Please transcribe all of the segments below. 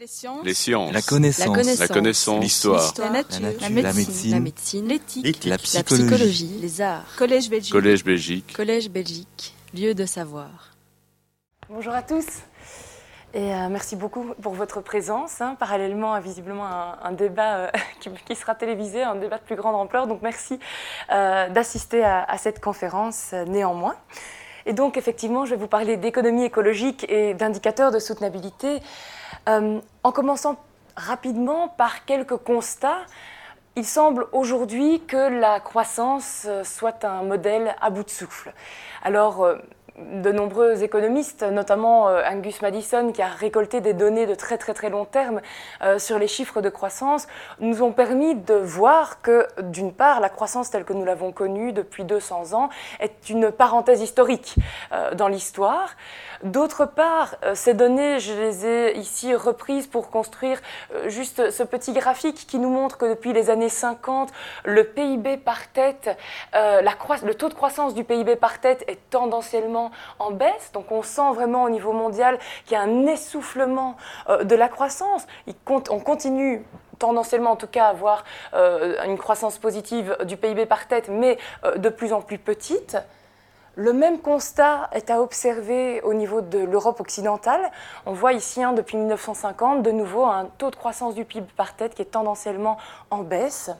Les sciences. Les sciences. La connaissance. La connaissance. L'histoire. La nature. La nature. La médecine. La médecine. L'éthique. La La psychologie. psychologie. Les arts. Collège Belgique. Collège Belgique. Collège Belgique. Lieu de savoir. Bonjour à tous et euh, merci beaucoup pour votre présence. hein. Parallèlement à visiblement un, un débat euh, qui, qui sera télévisé, un débat de plus grande ampleur. Donc merci euh, d'assister à, à cette conférence euh, néanmoins. Et donc effectivement, je vais vous parler d'économie écologique et d'indicateurs de soutenabilité euh, en commençant rapidement par quelques constats. Il semble aujourd'hui que la croissance euh, soit un modèle à bout de souffle. Euh, de nombreux économistes, notamment euh, Angus Madison, qui a récolté des données de très très très long terme euh, sur les chiffres de croissance, nous ont permis de voir que, d'une part, la croissance telle que nous l'avons connue depuis 200 ans est une parenthèse historique euh, dans l'histoire. D'autre part, ces données, je les ai ici reprises pour construire juste ce petit graphique qui nous montre que depuis les années 50, le PIB par tête, le taux de croissance du PIB par tête est tendanciellement en baisse. Donc on sent vraiment au niveau mondial qu'il y a un essoufflement euh, de la croissance. On continue tendanciellement en tout cas à avoir euh, une croissance positive du PIB par tête, mais euh, de plus en plus petite. Le même constat est à observer au niveau de l'Europe occidentale. On voit ici, hein, depuis 1950, de nouveau un taux de croissance du PIB par tête qui est tendanciellement en baisse.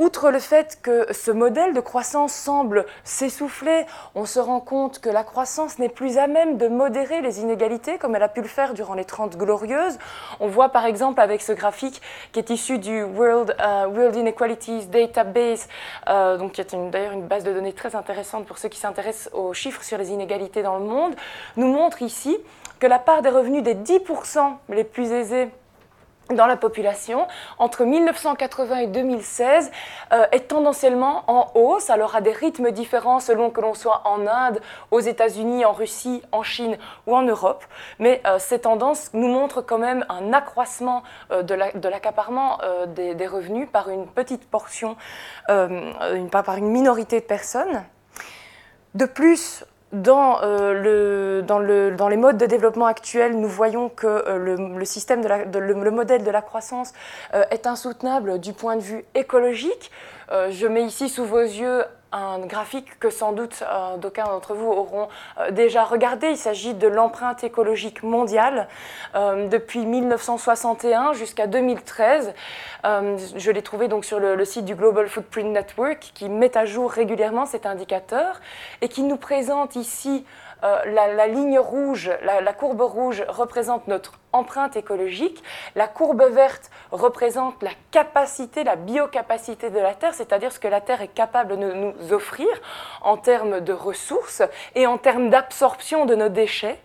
Outre le fait que ce modèle de croissance semble s'essouffler, on se rend compte que la croissance n'est plus à même de modérer les inégalités comme elle a pu le faire durant les 30 glorieuses. On voit par exemple avec ce graphique qui est issu du World, euh, Inequalities Database, euh, donc qui est d'ailleurs une base de données très intéressante pour ceux qui s'intéressent aux chiffres sur les inégalités dans le monde, nous montre ici que la part des revenus des 10% les plus aisés dans la population entre 1980 et 2016 euh, est tendanciellement en hausse, alors à des rythmes différents selon que l'on soit en Inde, aux États-Unis, en Russie, en Chine ou en Europe. Mais euh, ces tendances nous montrent quand même un accroissement euh, de la- de l'accaparement des, revenus par une petite portion, une- par une minorité de personnes. De plus, dans, euh, dans, le- dans les modes de développement actuels, nous voyons que euh, le, système le, le modèle de la croissance euh, est insoutenable du point de vue écologique. Je mets ici sous vos yeux un graphique que sans doute euh, d'aucuns d'entre vous auront euh, déjà regardé. Il s'agit de l'empreinte écologique mondiale euh, depuis 1961 jusqu'à 2013. Euh, je l'ai trouvé donc sur le site du Global Footprint Network qui met à jour régulièrement cet indicateur et qui nous présente ici euh, la, ligne rouge, la courbe rouge représente notre empreinte écologique, la courbe verte représente la capacité, la biocapacité de la Terre, c'est-à-dire ce que la Terre est capable de nous offrir en termes de ressources et en termes d'absorption de nos déchets.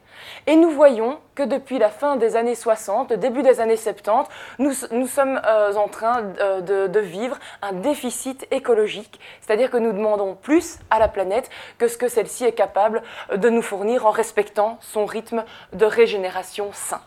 Et nous voyons que depuis la fin des années 60, le début des années 70, nous, nous sommes euh, en train euh, de, vivre un déficit écologique, c'est-à-dire que nous demandons plus à la planète que ce que celle-ci est capable de nous fournir en respectant son rythme de régénération sain.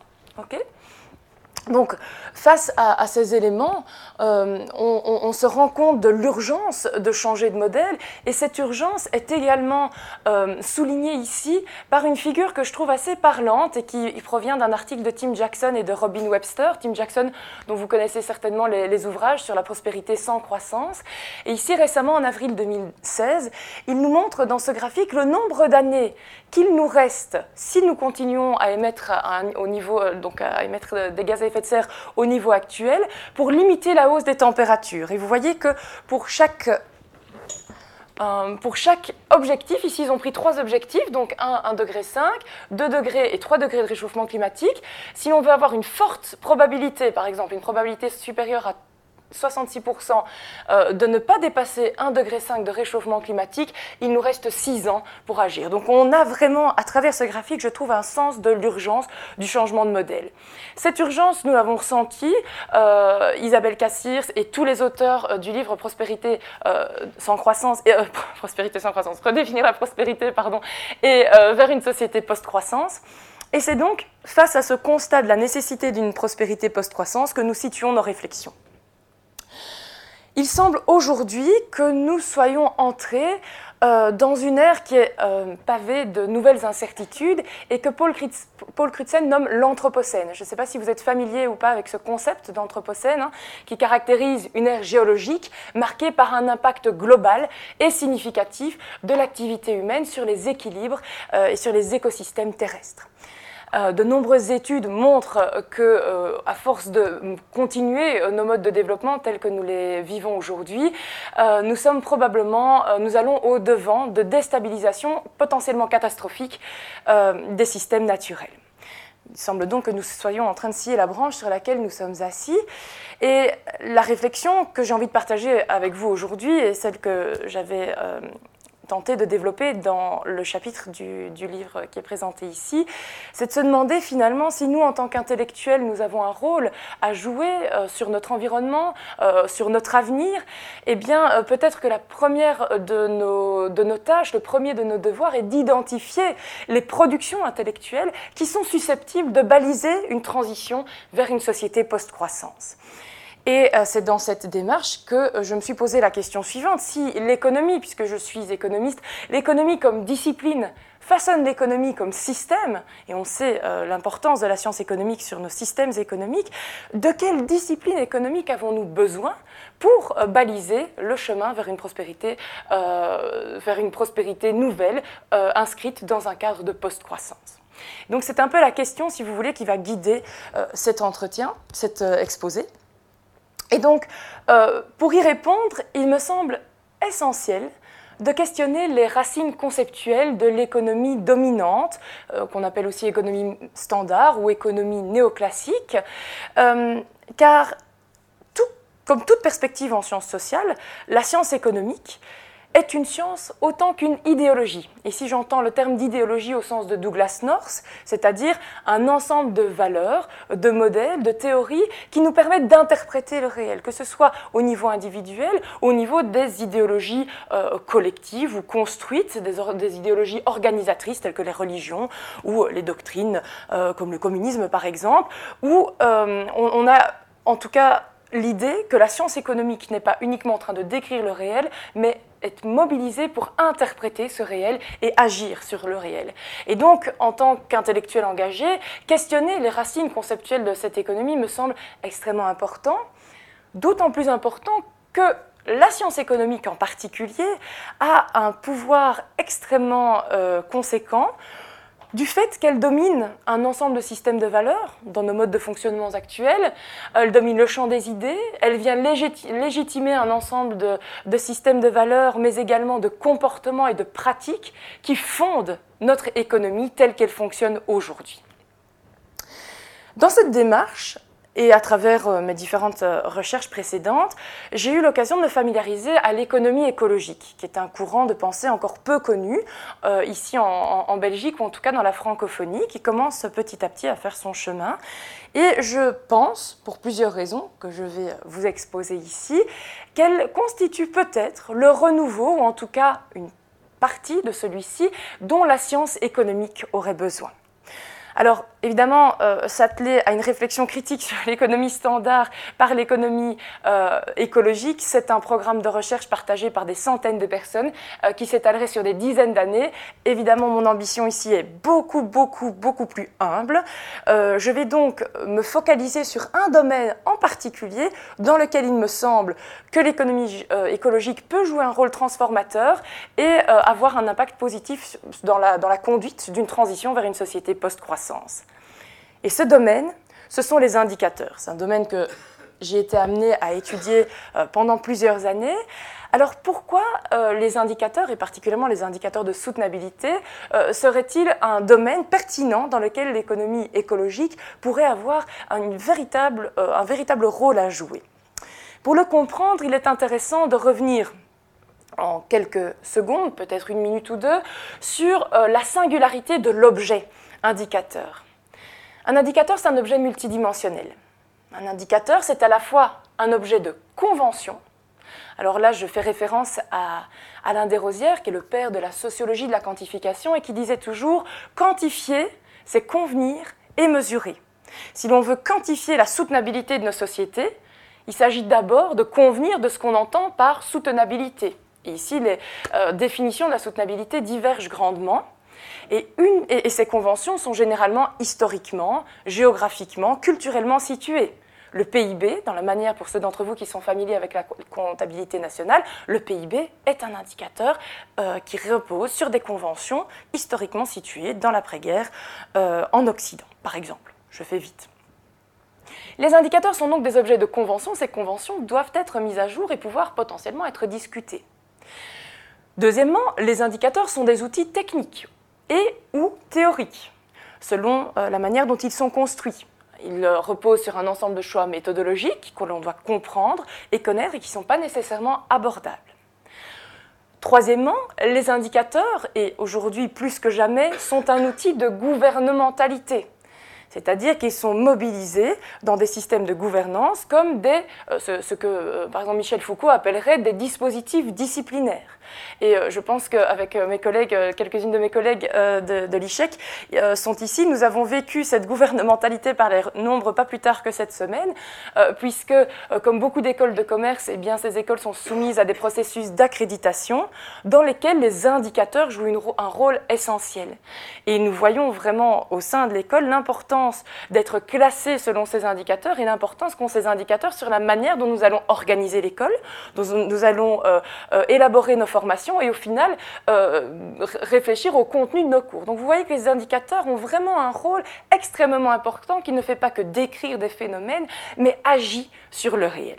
Donc, face à ces éléments, euh, on, se rend compte de l'urgence de changer de modèle, et cette urgence est également euh, soulignée ici par une figure que je trouve assez parlante et qui provient d'un article de Tim Jackson et de Robin Webster. Tim Jackson, dont vous connaissez certainement les, ouvrages sur la prospérité sans croissance. Et ici, récemment, en avril 2016, il nous montre dans ce graphique le nombre d'années qu'il nous reste si nous continuons à émettre euh, à émettre des gaz à effet de serre au niveau actuel pour limiter la hausse des températures. Et vous voyez que pour chaque euh, pour chaque objectif, ici ils ont pris trois objectifs, donc 1, 1 degré 5, 2 degrés et 3 degrés de réchauffement climatique. Si l'on veut avoir une forte probabilité, par exemple une probabilité supérieure à 66% euh, de ne pas dépasser 1,5 degré de réchauffement climatique, il nous reste 6 ans pour agir. Donc on a vraiment, à travers ce graphique, je trouve un sens de l'urgence du changement de modèle. Cette urgence, nous l'avons ressentie, euh, Isabelle Cassirs et tous les auteurs euh, du livre Prospérité sans croissance, et, Prospérité sans croissance, redéfinir la prospérité, pardon, et vers une société post-croissance. Et c'est donc face à ce constat de la nécessité d'une prospérité post-croissance que nous situons nos réflexions. Il semble aujourd'hui que nous soyons entrés euh, dans une ère qui est euh, pavée de nouvelles incertitudes et que Paul, Crutzen nomme l'Anthropocène. Je ne sais pas si vous êtes familier ou pas avec ce concept d'Anthropocène, hein, qui caractérise une ère géologique marquée par un impact global et significatif de l'activité humaine sur les équilibres euh, et sur les écosystèmes terrestres. Euh, de nombreuses études montrent que, euh, à force de continuer nos modes de développement tels que nous les vivons aujourd'hui, euh, nous sommes probablement, nous allons au devant de déstabilisation potentiellement catastrophique des systèmes naturels. Il semble donc que nous soyons en train de scier la branche sur laquelle nous sommes assis. Et la réflexion que j'ai envie de partager avec vous aujourd'hui est celle que j'avais tenter de développer dans le chapitre du, livre qui est présenté ici, c'est de se demander finalement si nous, en tant qu'intellectuels, nous avons un rôle à jouer euh, sur notre environnement, euh, sur notre avenir, eh bien euh, peut-être que la première de nos, de nos tâches, le premier de nos devoirs est d'identifier les productions intellectuelles qui sont susceptibles de baliser une transition vers une société post-croissance. Et euh, c'est dans cette démarche que euh, je me suis posé la question suivante. Si l'économie, puisque je suis économiste, l'économie comme discipline façonne l'économie comme système, et on sait euh, l'importance de la science économique sur nos systèmes économiques, de quelle discipline économique avons-nous besoin pour baliser le chemin vers une prospérité, vers une prospérité nouvelle inscrite dans un cadre de post-croissance? Donc c'est un peu la question, si vous voulez, qui va guider cet entretien, cet exposé. Et donc, euh, pour y répondre, il me semble essentiel de questionner les racines conceptuelles de l'économie dominante, euh, qu'on appelle aussi économie standard ou économie néoclassique, euh, car comme toute perspective en sciences sociales, la science économique est une science autant qu'une idéologie. Et si j'entends le terme d'idéologie au sens de Douglas North, c'est-à-dire un ensemble de valeurs, de modèles, de théories qui nous permettent d'interpréter le réel, que ce soit au niveau individuel, au niveau des idéologies euh, collectives ou construites, des, idéologies organisatrices telles que les religions ou les doctrines euh, comme le communisme par exemple, où euh, on a en tout cas l'idée que la science économique n'est pas uniquement en train de décrire le réel, mais être mobilisée pour interpréter ce réel et agir sur le réel. Et donc, en tant qu'intellectuel engagé, questionner les racines conceptuelles de cette économie me semble extrêmement important, d'autant plus important que la science économique en particulier a un pouvoir extrêmement euh, conséquent du fait qu'elle domine un ensemble de systèmes de valeurs dans nos modes de fonctionnement actuels, elle domine le champ des idées, elle vient légitimer un ensemble de, systèmes de valeurs, mais également de comportements et de pratiques qui fondent notre économie telle qu'elle fonctionne aujourd'hui. Dans cette démarche, et à travers euh, mes différentes euh, recherches précédentes, j'ai eu l'occasion de me familiariser à l'économie écologique, qui est un courant de pensée encore peu connu euh, ici en, Belgique, ou en tout cas dans la francophonie, qui commence petit à petit à faire son chemin. Et je pense, pour plusieurs raisons que je vais vous exposer ici, qu'elle constitue peut-être le renouveau, ou en tout cas une partie de celui-ci, dont la science économique aurait besoin. Alors, évidemment, euh, s'atteler à une réflexion critique sur l'économie standard par l'économie euh, écologique, c'est un programme de recherche partagé par des centaines de personnes euh, qui s'étalerait sur des dizaines d'années. Évidemment, mon ambition ici est beaucoup, beaucoup, beaucoup plus humble. je vais donc me focaliser sur un domaine en particulier dans lequel il me semble que l'économie écologique peut jouer un rôle transformateur et avoir un impact positif dans la, conduite d'une transition vers une société post-croissante. Et ce domaine, ce sont les indicateurs. C'est un domaine que j'ai été amenée à étudier euh, pendant plusieurs années. Alors pourquoi euh, les indicateurs, et particulièrement les indicateurs de soutenabilité, euh, seraient-ils un domaine pertinent dans lequel l'économie écologique pourrait avoir véritable, un véritable rôle à jouer? Pour le comprendre, il est intéressant de revenir en quelques secondes, peut-être une minute ou deux, sur la singularité de l'objet indicateur. Un indicateur, c'est un objet multidimensionnel. Un indicateur, c'est à la fois un objet de convention. Alors là, je fais référence à Alain Desrosières, qui est le père de la sociologie de la quantification, et qui disait toujours quantifier, c'est convenir et mesurer. Si l'on veut quantifier la soutenabilité de nos sociétés, il s'agit d'abord de convenir de ce qu'on entend par soutenabilité ici, les définitions de la soutenabilité divergent grandement. Et, une, et, ces conventions sont généralement historiquement, géographiquement, culturellement situées. Le PIB, dans la manière pour ceux d'entre vous qui sont familiers avec la comptabilité nationale, le PIB est un indicateur euh, qui repose sur des conventions historiquement situées dans l'après-guerre euh, en Occident, par exemple. Je fais vite. Les indicateurs sont donc des objets de convention. Ces conventions doivent être mises à jour et pouvoir potentiellement être discutées. Deuxièmement, les indicateurs sont des outils techniques et ou théoriques, selon euh, la manière dont ils sont construits. Ils reposent sur un ensemble de choix méthodologiques que l'on doit comprendre et connaître et qui ne sont pas nécessairement abordables. Troisièmement, les indicateurs, et aujourd'hui plus que jamais, sont un outil de gouvernementalité c'est-à-dire qu'ils sont mobilisés dans des systèmes de gouvernance comme euh, ce, que, euh, par exemple, Michel Foucault appellerait des dispositifs disciplinaires. Et euh, je pense qu'avec mes collègues, quelques-unes de mes collègues de, de l'ICHEC sont ici, nous avons vécu cette gouvernementalité par les nombres pas plus tard que cette semaine, puisque, comme beaucoup d'écoles de commerce, eh bien, ces écoles sont soumises à des processus d'accréditation dans lesquels les indicateurs jouent un rôle essentiel. Et nous voyons vraiment au sein de l'école l'importance d'être classés selon ces indicateurs et l'importance qu'ont ces indicateurs sur la manière dont nous allons organiser l'école, dont nous allons euh, euh, élaborer nos et au final euh, réfléchir au contenu de nos cours. Donc vous voyez que les indicateurs ont vraiment un rôle extrêmement important qui ne fait pas que décrire des phénomènes, mais agit sur le réel.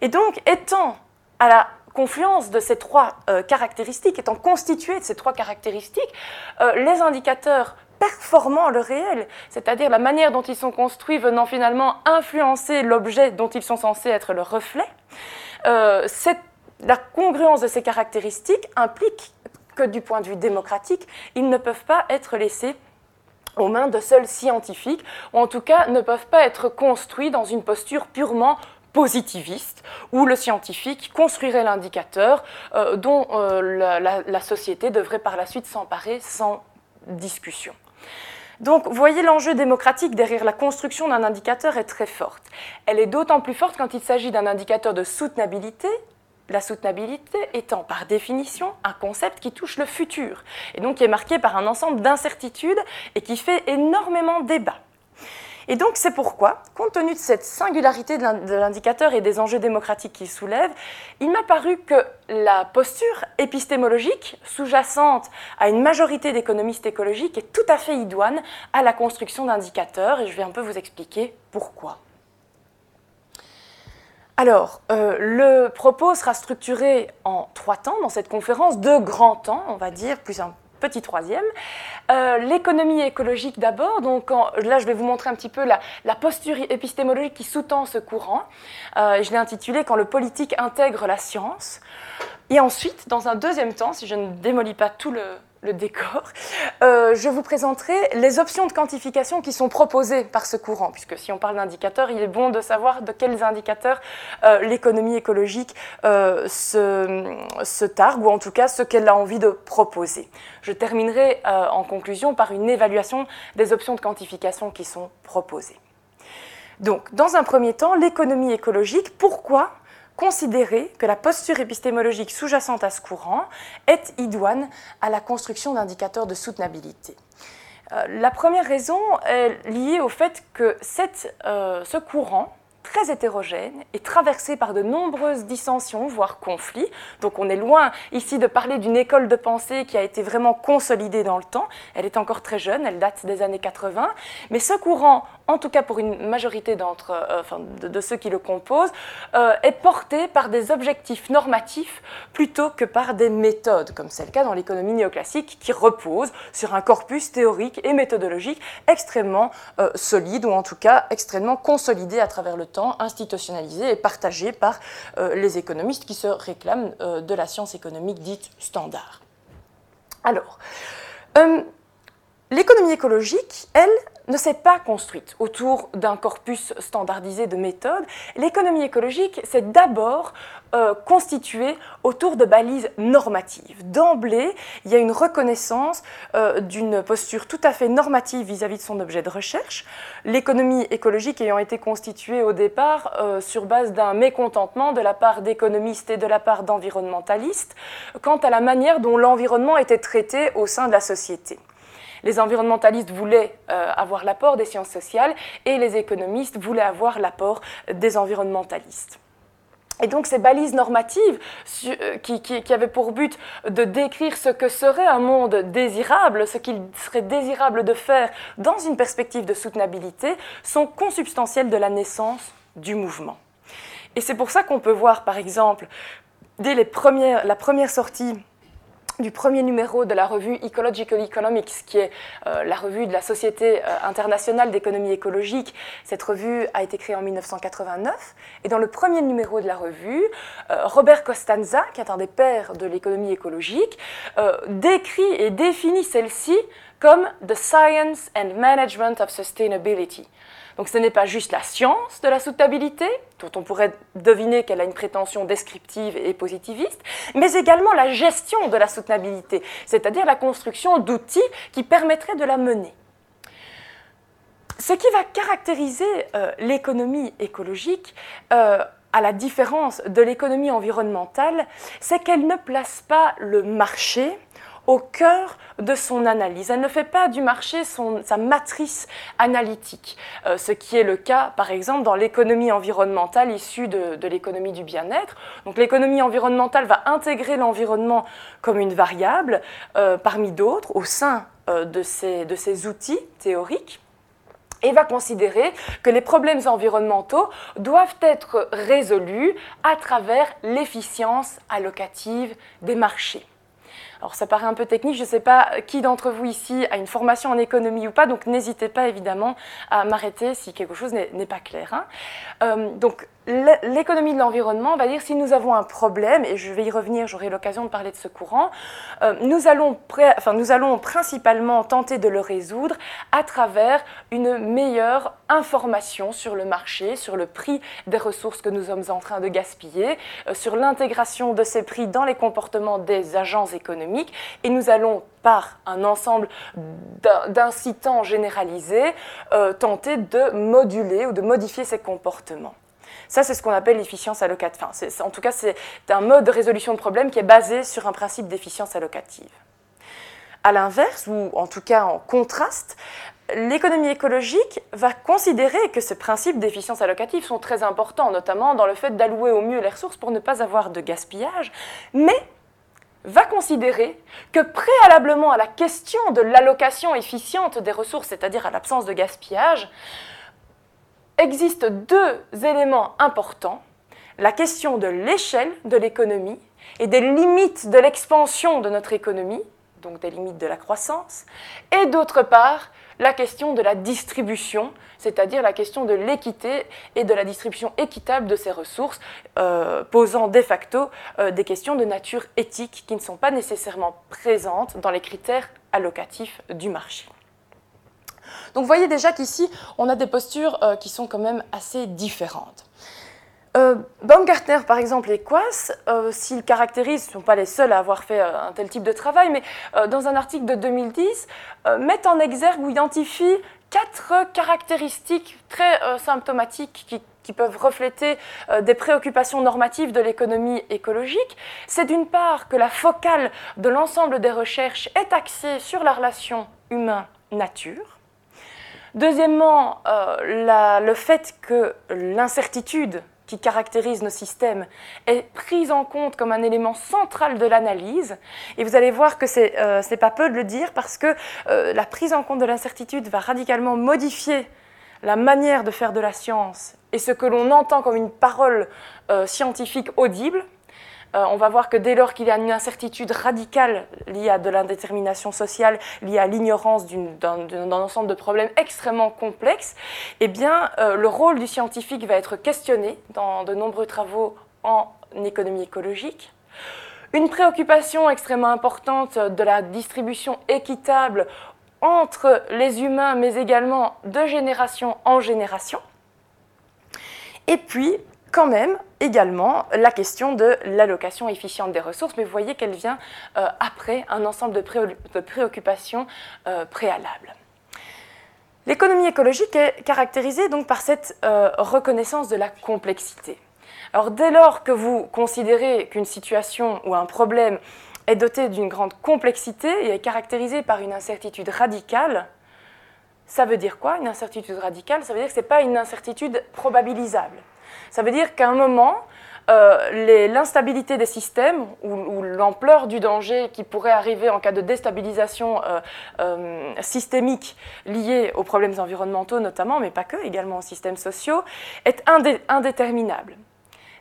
Et donc, étant à la confluence de ces trois caractéristiques, étant constitués de ces trois caractéristiques, les indicateurs performant le réel, c'est-à-dire la manière dont ils sont construits venant finalement influencer l'objet dont ils sont censés être le reflet, euh, la congruence de ces caractéristiques implique que du point de vue démocratique, ils ne peuvent pas être laissés aux mains de seuls scientifiques, ou en tout cas ne peuvent pas être construits dans une posture purement positiviste, où le scientifique construirait l'indicateur euh, dont euh, la société devrait par la suite s'emparer sans discussion. Donc, voyez, l'enjeu démocratique derrière la construction d'un indicateur est très forte. Elle est d'autant plus forte quand il s'agit d'un indicateur de soutenabilité, la soutenabilité étant par définition un concept qui touche le futur, et donc qui est marqué par un ensemble d'incertitudes et qui fait énormément débat. Et donc c'est pourquoi, compte tenu de cette singularité de l'indicateur et des enjeux démocratiques qu'il soulève, il m'a paru que la posture épistémologique sous-jacente à une majorité d'économistes écologiques est tout à fait idoine à la construction d'indicateurs, et je vais un peu vous expliquer pourquoi. Alors, euh, le propos sera structuré en trois temps dans cette conférence, deux grands temps, on va dire, plus un petit troisième. Euh, l'économie écologique d'abord, donc là je vais vous montrer un petit peu la, posture épistémologique qui sous-tend ce courant. Euh, je l'ai intitulé Quand le politique intègre la science. Et ensuite, dans un deuxième temps, si je ne démolis pas tout le, le décor, euh, je vous présenterai les options de quantification qui sont proposées par ce courant, puisque si on parle d'indicateurs, il est bon de savoir de quels indicateurs euh, l'économie écologique euh, se, se, targue, ou en tout cas ce qu'elle a envie de proposer. Je terminerai en conclusion par une évaluation des options de quantification qui sont proposées. Donc, dans un premier temps, l'économie écologique, pourquoi considérer que la posture épistémologique sous-jacente à ce courant est idoine à la construction d'indicateurs de soutenabilité. Euh, la première raison est liée au fait que euh, ce courant très hétérogène et traversé par de nombreuses dissensions, voire conflits. Donc on est loin ici de parler d'une école de pensée qui a été vraiment consolidée dans le temps. Elle est encore très jeune, elle date des années 80. Mais ce courant, en tout cas pour une majorité euh, de, ceux qui le composent, euh, est porté par des objectifs normatifs plutôt que par des méthodes, comme c'est le cas dans l'économie néoclassique, qui repose sur un corpus théorique et méthodologique extrêmement euh, solide, ou en tout cas extrêmement consolidé à travers le temps institutionnalisé et partagé par les économistes qui se réclament de la science économique dite standard. Alors, l'économie écologique, elle, ne s'est pas construite autour d'un corpus standardisé de méthodes. L'économie écologique s'est d'abord euh, constituée autour de balises normatives. D'emblée, il y a une reconnaissance euh, d'une posture tout à fait normative vis-à-vis de son objet de recherche. L'économie écologique ayant été constituée au départ euh, sur base d'un mécontentement de la part d'économistes et de la part d'environnementalistes quant à la manière dont l'environnement était traité au sein de la société. Les environnementalistes voulaient avoir l'apport des sciences sociales et les économistes voulaient avoir l'apport des environnementalistes. Et donc ces balises normatives euh, qui, avaient pour but de décrire ce que serait un monde désirable, ce qu'il serait désirable de faire dans une perspective de soutenabilité, sont consubstantielles de la naissance du mouvement. Et c'est pour ça qu'on peut voir, par exemple, dès la première sortie du premier numéro de la revue Ecological Economics, qui est euh, la revue de la Société euh, internationale d'économie écologique. Cette revue a été créée en 1989. Et dans le premier numéro de la revue, euh, Robert Costanza, qui est un des pères de l'économie écologique, décrit et définit celle-ci comme The Science and Management of Sustainability. Donc ce n'est pas juste la science de la soutenabilité, dont on pourrait deviner qu'elle a une prétention descriptive et positiviste, mais également la gestion de la soutenabilité, c'est-à-dire la construction d'outils qui permettraient de la mener. Ce qui va caractériser euh, l'économie écologique, euh, à la différence de l'économie environnementale, c'est qu'elle ne place pas le marché au cœur de son analyse. Elle ne fait pas du marché sa matrice analytique, euh, ce qui est le cas par exemple dans l'économie environnementale issue de, l'économie du bien-être. Donc l'économie environnementale va intégrer l'environnement comme une variable euh, parmi d'autres au sein euh, de, ces outils théoriques et va considérer que les problèmes environnementaux doivent être résolus à travers l'efficience allocative des marchés. Alors ça paraît un peu technique, je ne sais pas qui d'entre vous ici a une formation en économie ou pas, donc n'hésitez pas évidemment à m'arrêter si quelque chose n'est pas clair. Hein. Euh, l'économie de l'environnement va dire si nous avons un problème, et je vais y revenir, j'aurai l'occasion de parler de ce courant, euh, nous, allons principalement tenter de le résoudre à travers une meilleure information sur le marché, sur le prix des ressources que nous sommes en train de gaspiller, euh, sur l'intégration de ces prix dans les comportements des agents économiques, et nous allons par un ensemble d'incitants généralisés, euh, tenter de moduler ou de modifier ces comportements. Ça, c'est ce qu'on appelle l'efficience allocative. En tout cas, c'est un mode de résolution de problème qui est basé sur un principe d'efficience allocative. À l'inverse, ou en tout cas en contraste, l'économie écologique va considérer que ces principes d'efficience allocative sont très importants, notamment dans le fait d'allouer au mieux les ressources pour ne pas avoir de gaspillage, mais va considérer que préalablement à la question de l'allocation efficiente des ressources, c'est-à-dire à l'absence de gaspillage, existent deux éléments importants, la question de l'échelle de l'économie et des limites de l'expansion de notre économie, donc des limites de la croissance, et d'autre part, la question de la distribution, c'est-à-dire la question de l'équité et de la distribution équitable de ces ressources, euh, posant de facto euh, des questions de nature éthique qui ne sont pas nécessairement présentes dans les critères allocatifs du marché. Donc vous voyez déjà qu'ici, on a des postures euh, qui sont quand même assez différentes. Euh, Baumgartner, par exemple, et Quas, euh, s'ils caractérisent, ne sont pas les seuls à avoir fait un tel type de travail, mais dans un article de 2010, mettent en exergue ou identifient quatre caractéristiques très symptomatiques qui, qui, peuvent refléter des préoccupations normatives de l'économie écologique. C'est d'une part que la focale de l'ensemble des recherches est axée sur la relation humain-nature. Deuxièmement, euh, le fait que l'incertitude qui caractérise nos systèmes est prise en compte comme un élément central de l'analyse. Et vous allez voir que ce n'est euh, pas peu de le dire parce que euh, la prise en compte de l'incertitude va radicalement modifier la manière de faire de la science et ce que l'on entend comme une parole scientifique audible. Euh, on va voir que dès lors qu'il y a une incertitude radicale liée à de l'indétermination sociale, liée à l'ignorance d'un ensemble de problèmes extrêmement complexes, eh bien, euh, le rôle du scientifique va être questionné dans de nombreux travaux en économie écologique. Une préoccupation extrêmement importante de la distribution équitable entre les humains, mais également de génération en génération. Et puis, quand même, également, la question de l'allocation efficiente des ressources, mais vous voyez qu'elle vient euh, après un ensemble de, préoccupations euh, préalables. L'économie écologique est caractérisée donc par cette euh, reconnaissance de la complexité. Alors dès lors que vous considérez qu'une situation ou un problème est doté d'une grande complexité et est caractérisé par une incertitude radicale, ça veut dire quoi une incertitude radicale? Ça veut dire que ce n'est pas une incertitude probabilisable. Ça veut dire qu'à un moment, euh, l'instabilité des systèmes ou, l'ampleur du danger qui pourrait arriver en cas de déstabilisation euh, euh, systémique liée aux problèmes environnementaux notamment, mais pas que, également aux systèmes sociaux, est indéterminable.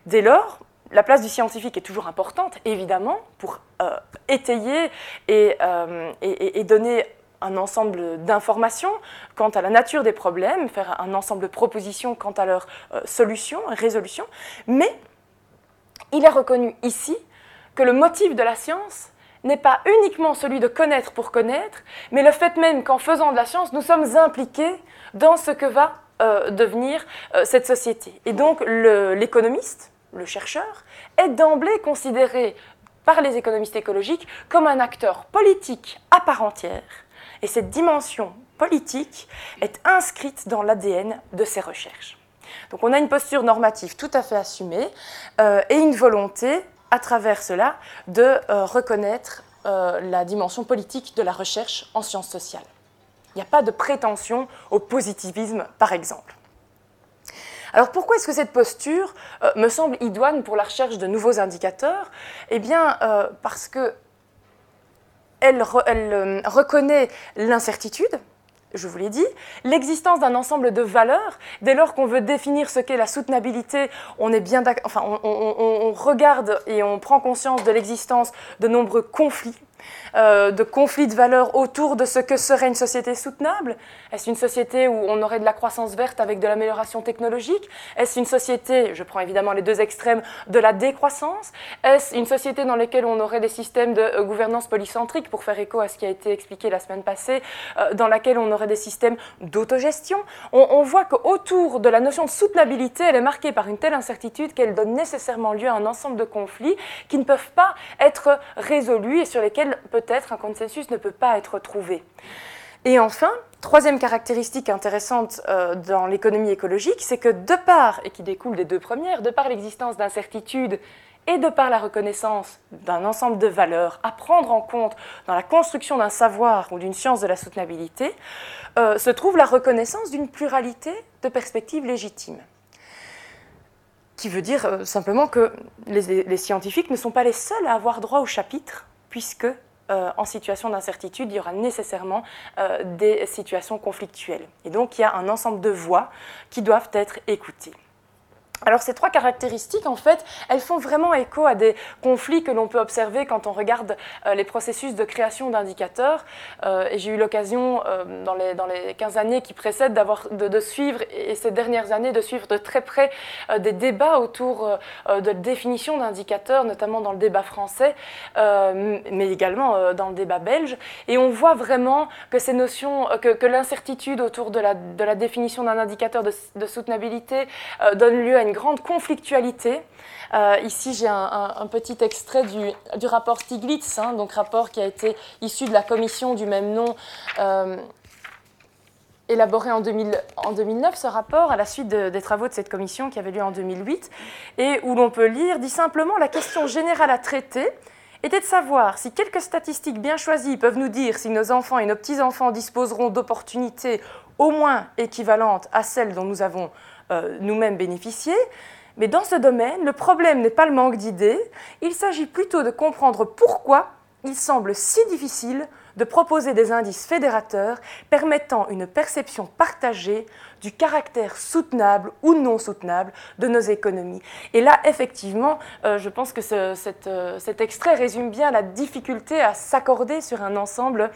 Dès lors, la place du scientifique est toujours importante, évidemment, pour étayer et, et, donner un ensemble d'informations quant à la nature des problèmes, faire un ensemble de propositions quant à leur euh, solution, résolution, mais il est reconnu ici que le motif de la science n'est pas uniquement celui de connaître pour connaître, mais le fait même qu'en faisant de la science, nous sommes impliqués dans ce que va euh, devenir euh, cette société. Et donc l'économiste, le, le chercheur, est d'emblée considéré par les économistes écologiques comme un acteur politique à part entière et cette dimension politique est inscrite dans l'ADN de ces recherches. Donc on a une posture normative tout à fait assumée euh, et une volonté, à travers cela, de euh, reconnaître euh, la dimension politique de la recherche en sciences sociales. Il n'y a pas de prétention au positivisme, par exemple. Alors pourquoi est-ce que cette posture me semble idoine pour la recherche de nouveaux indicateurs? Eh bien parce que elle, euh, reconnaît l'incertitude, je vous l'ai dit, l'existence d'un ensemble de valeurs. Dès lors qu'on veut définir ce qu'est la soutenabilité, on, est bien enfin, on regarde et on prend conscience de l'existence de nombreux conflits euh, de conflits de valeurs autour de ce que serait une société soutenable? Est-ce une société où on aurait de la croissance verte avec de l'amélioration technologique? Est-ce une société, je prends évidemment les deux extrêmes, de la décroissance? Est-ce une société dans laquelle on aurait des systèmes de euh, gouvernance polycentrique, pour faire écho à ce qui a été expliqué la semaine passée, euh, dans laquelle on aurait des systèmes d'autogestion? On, on voit qu'autour de la notion de soutenabilité, elle est marquée par une telle incertitude qu'elle donne nécessairement lieu à un ensemble de conflits qui ne peuvent pas être résolus et sur lesquels peut-être un consensus ne peut pas être trouvé. Et enfin, troisième caractéristique intéressante euh, dans l'économie écologique, c'est que de part, et qui découle des deux premières, de par l'existence d'incertitudes et de par la reconnaissance d'un ensemble de valeurs à prendre en compte dans la construction d'un savoir ou d'une science de la soutenabilité, euh, se trouve la reconnaissance d'une pluralité de perspectives légitimes qui veut dire euh, simplement que les, les, scientifiques ne sont pas les seuls à avoir droit au chapitre, puisque euh, en situation d'incertitude, il y aura nécessairement euh, des situations conflictuelles. Et donc, il y a un ensemble de voix qui doivent être écoutées. Alors ces trois caractéristiques, en fait, elles font vraiment écho à des conflits que l'on peut observer quand on regarde euh, les processus de création d'indicateurs. Euh, et j'ai eu l'occasion, euh, dans, les, dans les 15 années qui précèdent, de, de, suivre, et ces dernières années, de suivre de très près des débats autour de définition d'indicateurs, notamment dans le débat français, mais également dans le débat belge. Et on voit vraiment que ces notions, que, que l'incertitude autour de la, de la définition d'un indicateur de, de soutenabilité donne lieu à une grande conflictualité. Euh, ici, j'ai un, petit extrait du, rapport Stiglitz, hein, donc rapport qui a été issu de la commission du même nom. Euh, élaboré en, 2000, en, 2009, ce rapport, à la suite des travaux de cette commission qui avait lieu en 2008, et où l'on peut lire, dit simplement la question générale à traiter était de savoir si quelques statistiques bien choisies peuvent nous dire si nos enfants et nos petits-enfants disposeront d'opportunités au moins équivalentes à celles dont nous avons nous-mêmes bénéficier. Mais dans ce domaine, le problème n'est pas le manque d'idées, il s'agit plutôt de comprendre pourquoi il semble si difficile de proposer des indices fédérateurs permettant une perception partagée du caractère soutenable ou non soutenable de nos économies. Et là, effectivement, euh, je pense que euh, cet extrait résume bien la difficulté à s'accorder sur un ensemble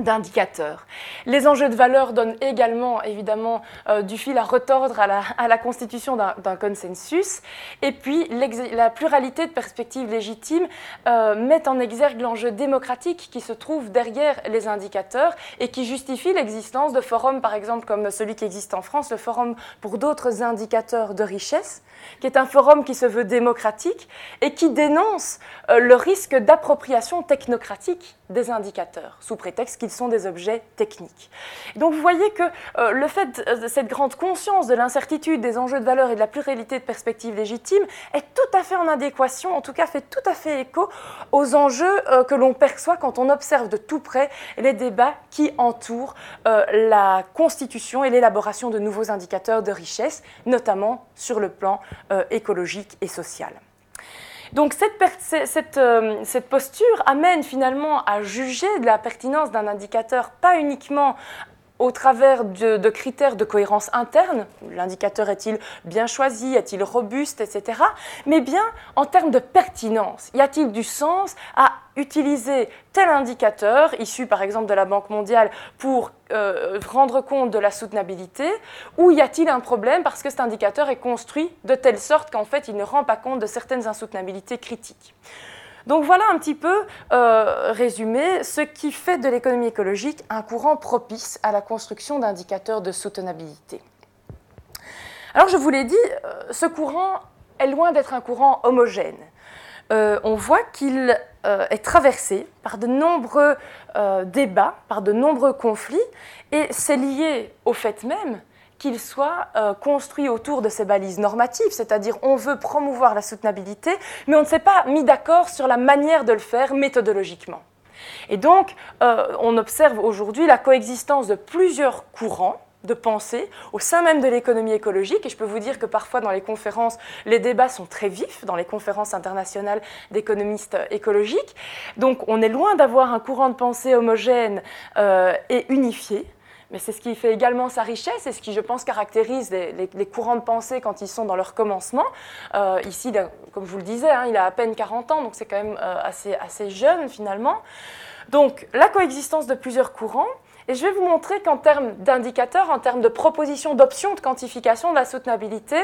d'indicateurs. Les enjeux de valeur donnent également évidemment euh, du fil à retordre à la, constitution d'un consensus. Et puis la pluralité de perspectives légitimes euh, met en exergue l'enjeu démocratique qui se trouve derrière les indicateurs et qui justifie l'existence de forums par exemple comme celui qui existe en France, le Forum pour d'autres indicateurs de richesse, qui est un forum qui se veut démocratique et qui dénonce euh, le risque d'appropriation technocratique des indicateurs, sous prétexte qu'ils sont des objets techniques. Donc vous voyez que euh, le fait de cette grande conscience de l'incertitude des enjeux de valeur et de la pluralité de perspectives légitimes est tout à fait en adéquation, en tout cas fait tout à fait écho aux enjeux euh, que l'on perçoit quand on observe de tout près les débats qui entourent la constitution et l'élaboration de nouveaux indicateurs de richesse, notamment sur le plan euh, écologique et social. Donc cette, euh, cette, posture amène finalement à juger de la pertinence d'un indicateur pas uniquement au travers de, critères de cohérence interne, l'indicateur est-il bien choisi, est-il robuste, etc., mais bien en termes de pertinence. Y a-t-il du sens à utiliser tel indicateur, issu par exemple de la Banque mondiale, pour euh, rendre compte de la soutenabilité, ou y a-t-il un problème parce que cet indicateur est construit de telle sorte qu'en fait il ne rend pas compte de certaines insoutenabilités critiques? Donc voilà un petit peu euh, résumé ce qui fait de l'économie écologique un courant propice à la construction d'indicateurs de soutenabilité. Alors je vous l'ai dit, euh, ce courant est loin d'être un courant homogène. Euh, on voit qu'il est traversé par de nombreux débats, par de nombreux conflits, et c'est lié au fait même qu'il soit euh, construit autour de ces balises normatives, c'est-à-dire on veut promouvoir la soutenabilité, mais on ne s'est pas mis d'accord sur la manière de le faire méthodologiquement. Et donc, euh, on observe aujourd'hui la coexistence de plusieurs courants de pensée au sein même de l'économie écologique. Et je peux vous dire que parfois dans les conférences, les débats sont très vifs, dans les conférences internationales d'économistes écologiques. Donc on est loin d'avoir un courant de pensée homogène euh, et unifié mais c'est ce qui fait également sa richesse et ce qui, je pense, caractérise les, courants de pensée quand ils sont dans leur commencement. Euh, ici, comme je vous le disais, hein, il a à peine 40 ans, donc c'est quand même euh, assez, assez jeune finalement. Donc, la coexistence de plusieurs courants. Et je vais vous montrer qu'en termes d'indicateurs, en termes de propositions, d'options de quantification de la soutenabilité,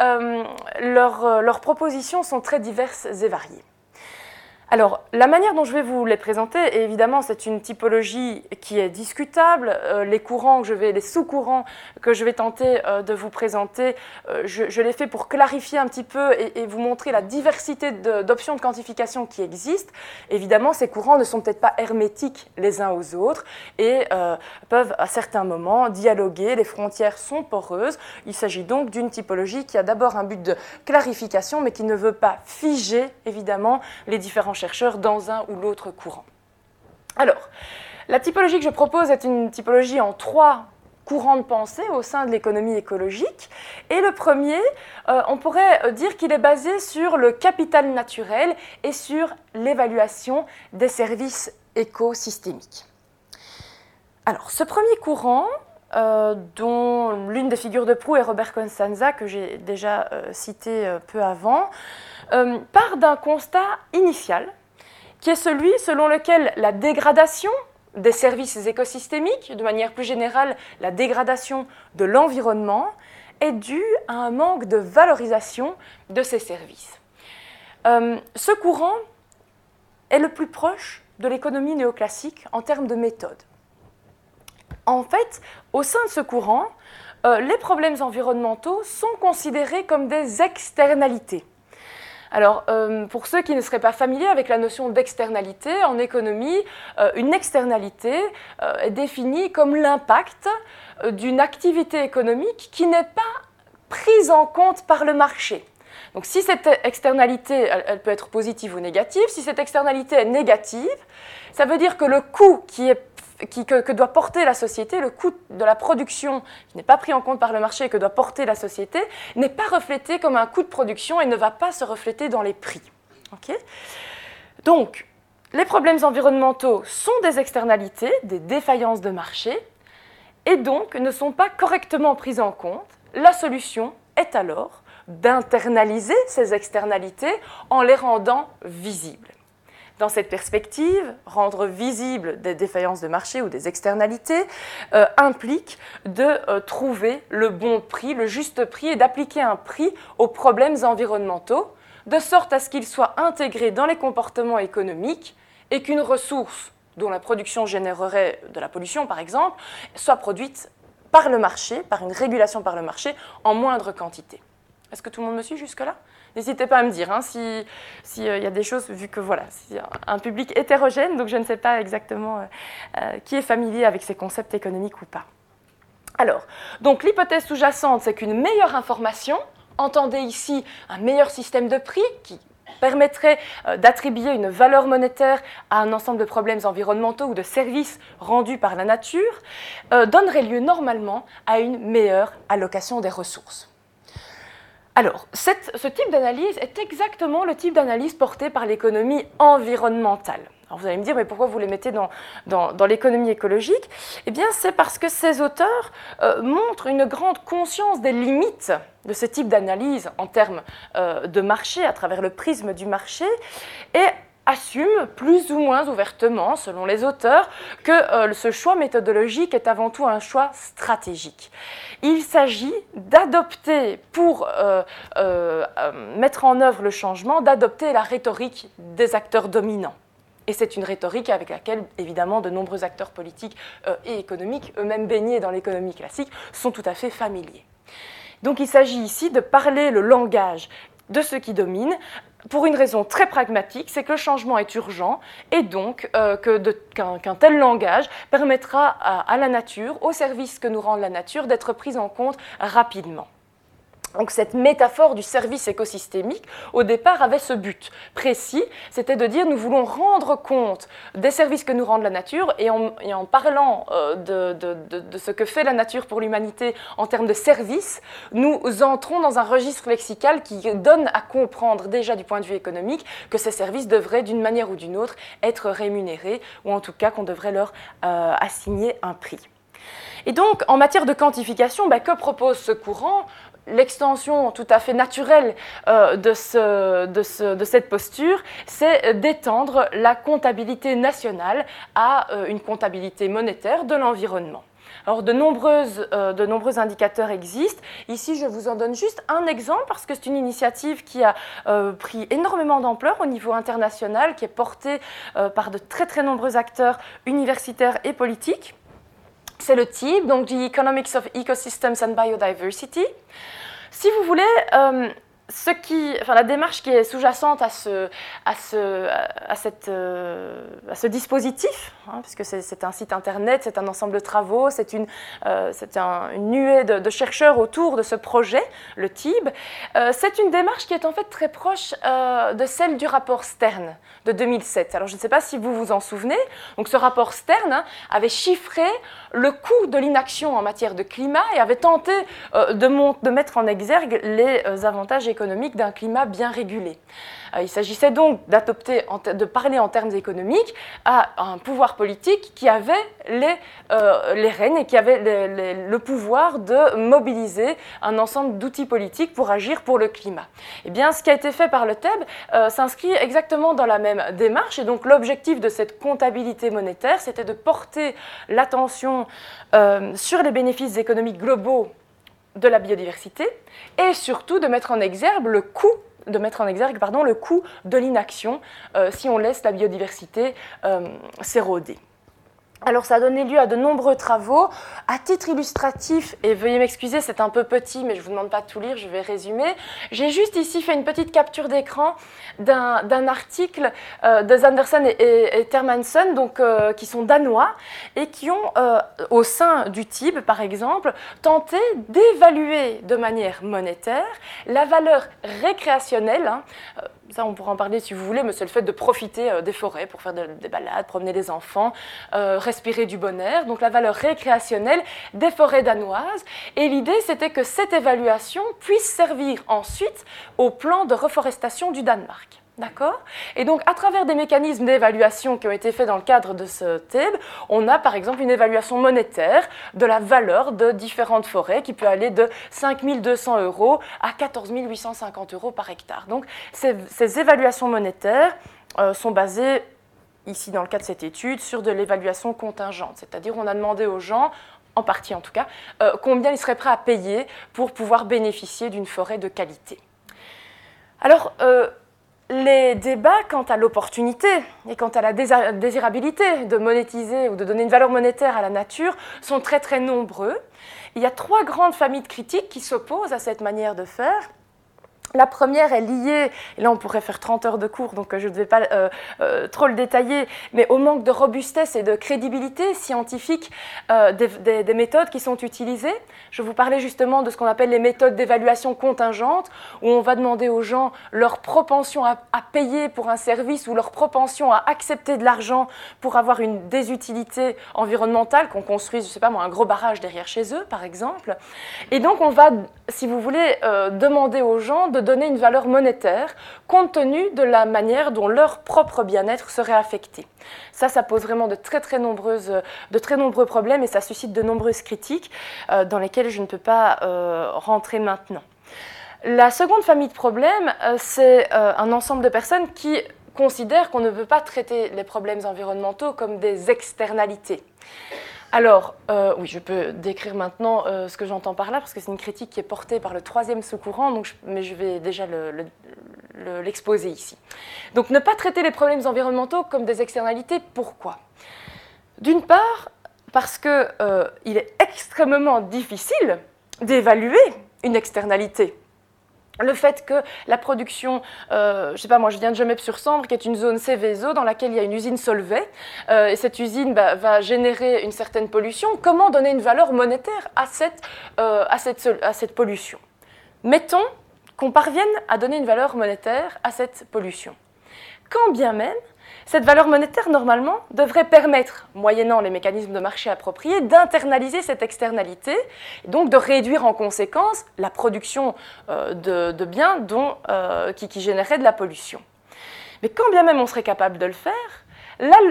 euh, leurs propositions sont très diverses et variées. Alors, la manière dont je vais vous les présenter, évidemment, c'est une typologie qui est discutable. Euh, les courants que je vais, les sous-courants que je vais tenter euh, de vous présenter, euh, je, les fais pour clarifier un petit peu et, vous montrer la diversité d'options de, quantification qui existent. Évidemment, ces courants ne sont peut-être pas hermétiques les uns aux autres et peuvent à certains moments dialoguer. Les frontières sont poreuses. Il s'agit donc d'une typologie qui a d'abord un but de clarification, mais qui ne veut pas figer, évidemment, les différents dans un ou l'autre courant. Alors, la typologie que je propose est une typologie en trois courants de pensée au sein de l'économie écologique. Et le premier, euh, on pourrait dire qu'il est basé sur le capital naturel et sur l'évaluation des services écosystémiques. Alors, ce premier courant, euh, dont l'une des figures de proue est Robert Constanza, que j'ai déjà euh, cité peu avant, euh, part d'un constat initial, qui est celui selon lequel la dégradation des services écosystémiques, de manière plus générale la dégradation de l'environnement, est due à un manque de valorisation de ces services. Euh, ce courant est le plus proche de l'économie néoclassique en termes de méthode. En fait, au sein de ce courant, euh, les problèmes environnementaux sont considérés comme des externalités. Alors, euh, pour ceux qui ne seraient pas familiers avec la notion d'externalité, en économie, euh, une externalité euh, est définie comme l'impact d'une activité économique qui n'est pas prise en compte par le marché. Donc si cette externalité, elle, peut être positive ou négative, si cette externalité est négative, ça veut dire que le coût qui est que, doit porter la société, le coût de la production qui n'est pas pris en compte par le marché et que doit porter la société, n'est pas reflété comme un coût de production et ne va pas se refléter dans les prix. Donc, les problèmes environnementaux sont des externalités, des défaillances de marché, et donc ne sont pas correctement prises en compte. La solution est alors d'internaliser ces externalités en les rendant visibles. Dans cette perspective, rendre visibles des défaillances de marché ou des externalités euh, implique de euh, trouver le bon prix, le juste prix et d'appliquer un prix aux problèmes environnementaux, de sorte à ce qu'ils soient intégrés dans les comportements économiques et qu'une ressource dont la production générerait de la pollution, par exemple, soit produite par le marché, par une régulation par le marché, en moindre quantité. Est-ce que tout le monde me suit jusque-là? N'hésitez pas à me dire hein, s'il si, euh, y a des choses, vu que voilà, c'est un public hétérogène, donc je ne sais pas exactement euh, euh, qui est familier avec ces concepts économiques ou pas. Alors, donc l'hypothèse sous-jacente, c'est qu'une meilleure information, entendez ici un meilleur système de prix qui permettrait d'attribuer une valeur monétaire à un ensemble de problèmes environnementaux ou de services rendus par la nature, donnerait lieu normalement à une meilleure allocation des ressources. Alors, ce type d'analyse est exactement le type d'analyse porté par l'économie environnementale. Alors vous allez me dire, mais pourquoi vous les mettez dans, dans, l'économie écologique? Eh bien, c'est parce que ces auteurs euh, montrent une grande conscience des limites de ce type d'analyse en termes euh, de marché, à travers le prisme du marché, et assume plus ou moins ouvertement, selon les auteurs, que euh, ce choix méthodologique est avant tout un choix stratégique. Il s'agit d'adopter, pour euh, euh, mettre en œuvre le changement, d'adopter la rhétorique des acteurs dominants. Et c'est une rhétorique avec laquelle, évidemment, de nombreux acteurs politiques et économiques, eux-mêmes baignés dans l'économie classique, sont tout à fait familiers. Donc il s'agit ici de parler le langage de ceux qui dominent, pour une raison très pragmatique, c'est que le changement est urgent et donc euh, qu'un tel langage permettra à, la nature, au service que nous rend la nature, d'être pris en compte rapidement. Donc cette métaphore du service écosystémique, au départ, avait ce but précis, c'était de dire nous voulons rendre compte des services que nous rend la nature et en, parlant euh, de, ce que fait la nature pour l'humanité en termes de services, nous entrons dans un registre lexical qui donne à comprendre déjà du point de vue économique que ces services devraient d'une manière ou d'une autre être rémunérés ou en tout cas qu'on devrait leur euh, assigner un prix. Et donc, en matière de quantification, bah, que propose ce courant? L'extension tout à fait naturelle euh, de, cette posture, c'est d'étendre la comptabilité nationale à euh, une comptabilité monétaire de l'environnement. Alors, de, euh, de nombreux indicateurs existent. Ici, je vous en donne juste un exemple parce que c'est une initiative qui a pris énormément d'ampleur au niveau international, qui est portée par de très très nombreux acteurs universitaires et politiques. C'est le TIB, donc The Economics of Ecosystems and Biodiversity. Si vous voulez, euh, ce qui, enfin, la démarche qui est sous-jacente à ce, à ce, à cette, euh, à ce dispositif, hein, puisque c'est un site internet, c'est un ensemble de travaux, c'est une, euh, un, une, nuée de, chercheurs autour de ce projet, le TIB, euh, c'est une démarche qui est en fait très proche de celle du rapport Stern de 2007. Alors je ne sais pas si vous vous en souvenez, donc ce rapport Stern hein, avait chiffré le coût de l'inaction en matière de climat et avait tenté de, de mettre en exergue les avantages économiques économique d'un climat bien régulé. Euh, il s'agissait donc de parler en termes économiques à un pouvoir politique qui avait les, euh, les rênes et qui avait le pouvoir de mobiliser un ensemble d'outils politiques pour agir pour le climat. Eh bien, ce qui a été fait par le TEB euh, s'inscrit exactement dans la même démarche et donc l'objectif de cette comptabilité monétaire, c'était de porter l'attention sur les bénéfices économiques globaux de la biodiversité et surtout de mettre en exergue le coût de l'inaction euh, si on laisse la biodiversité euh, s'éroder. Alors ça a donné lieu à de nombreux travaux. À titre illustratif, et veuillez m'excuser, c'est un peu petit, mais je ne vous demande pas de tout lire, je vais résumer. J'ai juste ici fait une petite capture d'écran d'un article euh, de Zanderson et, Termanson, donc, euh, qui sont danois, et qui ont, euh, au sein du TIB par exemple, tenté d'évaluer de manière monétaire la valeur récréationnelle. Hein, on pourra en parler si vous voulez, mais c'est le fait de profiter euh, des forêts pour faire des balades, promener les enfants, euh, respirer du bon air, donc la valeur récréationnelle des forêts danoises. Et l'idée, c'était que cette évaluation puisse servir ensuite au plan de reforestation du Danemark. D'accord Et donc, à travers des mécanismes d'évaluation qui ont été faits dans le cadre de ce TEB, on a par exemple une évaluation monétaire de la valeur de différentes forêts qui peut aller de 5 200 euros à 14 850 euros par hectare. Donc, ces, évaluations monétaires sont basées ici dans le cas de cette étude, sur de l'évaluation contingente. C'est-à-dire on a demandé aux gens, en partie en tout cas, combien ils seraient prêts à payer pour pouvoir bénéficier d'une forêt de qualité. Alors, les débats quant à l'opportunité et quant à la désirabilité de monétiser ou de donner une valeur monétaire à la nature sont très très nombreux. Il y a trois grandes familles de critiques qui s'opposent à cette manière de faire. La première est liée, et là on pourrait faire 30 heures de cours, donc je ne vais pas euh, euh, trop le détailler, mais au manque de robustesse et de crédibilité scientifique euh, des, méthodes qui sont utilisées. Je vous parlais justement de ce qu'on appelle les méthodes d'évaluation contingente, où on va demander aux gens leur propension à, payer pour un service ou leur propension à accepter de l'argent pour avoir une désutilité environnementale, qu'on construise, je sais pas moi, un gros barrage derrière chez eux, par exemple. Et donc on va, si vous voulez, demander aux gens de donner une valeur monétaire compte tenu de la manière dont leur propre bien-être serait affecté. Ça, ça pose vraiment de très, très, nombreuses, de très nombreux problèmes et ça suscite de nombreuses critiques euh, dans lesquelles je ne peux pas euh, rentrer maintenant. La seconde famille de problèmes, euh, c'est un ensemble de personnes qui considèrent qu'on ne veut pas traiter les problèmes environnementaux comme des externalités. Alors, euh, oui, je peux décrire maintenant euh, ce que j'entends par là, parce que c'est une critique qui est portée par le troisième sous-courant, mais je vais déjà l'exposer ici. Donc, ne pas traiter les problèmes environnementaux comme des externalités, pourquoi? D'une part, parce qu'il euh, est extrêmement difficile d'évaluer une externalité le fait que la production, euh, je sais pas moi, je viens de Gemep-sur-Sambre, qui est une zone Céveso dans laquelle il y a une usine Solvay, euh, et cette usine bah, va générer une certaine pollution. Comment donner une valeur monétaire à cette, euh, pollution? Mettons qu'on parvienne à donner une valeur monétaire à cette pollution. Quand bien même cette valeur monétaire, normalement, devrait permettre, moyennant les mécanismes de marché appropriés, d'internaliser cette externalité, et donc de réduire en conséquence la production euh, de, biens euh, qui, qui généraient de la pollution. Mais quand bien même on serait capable de le faire,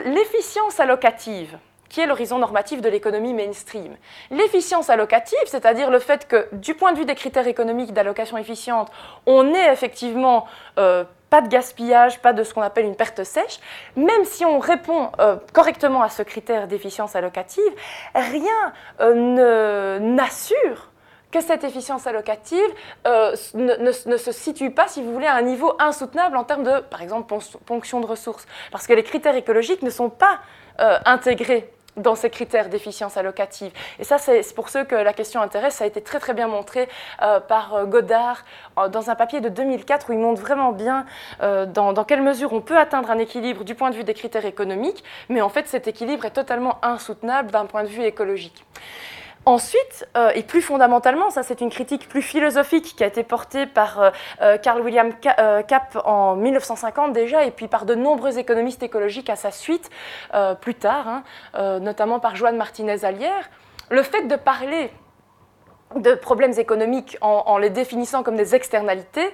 l'efficience allocative, qui est l'horizon normatif de l'économie mainstream. L'efficience allocative, c'est-à-dire le fait que du point de vue des critères économiques d'allocation efficiente, on est effectivement euh, pas de gaspillage, pas de ce qu'on appelle une perte sèche, même si on répond euh, correctement à ce critère d'efficience allocative, rien euh, n'assure que cette efficience allocative euh, ne, se situe pas, si vous voulez, à un niveau insoutenable en termes de, par exemple, ponction de ressources. Parce que les critères écologiques ne sont pas intégrés dans ces critères d'efficience allocative. Et ça, c'est pour ceux que la question intéresse. Ça a été très très bien montré euh, par euh, Godard dans un papier de 2004 où il montre vraiment bien euh, dans, dans, quelle mesure on peut atteindre un équilibre du point de vue des critères économiques, mais en fait cet équilibre est totalement insoutenable d'un point de vue écologique. Ensuite, euh, et plus fondamentalement, ça c'est une critique plus philosophique qui a été portée par euh, euh, Carl William Capp en 1950 déjà, et puis par de nombreux économistes écologiques à sa suite plus tard, hein, notamment par Joan Martinez-Alière, le fait de parler de problèmes économiques en, les définissant comme des externalités,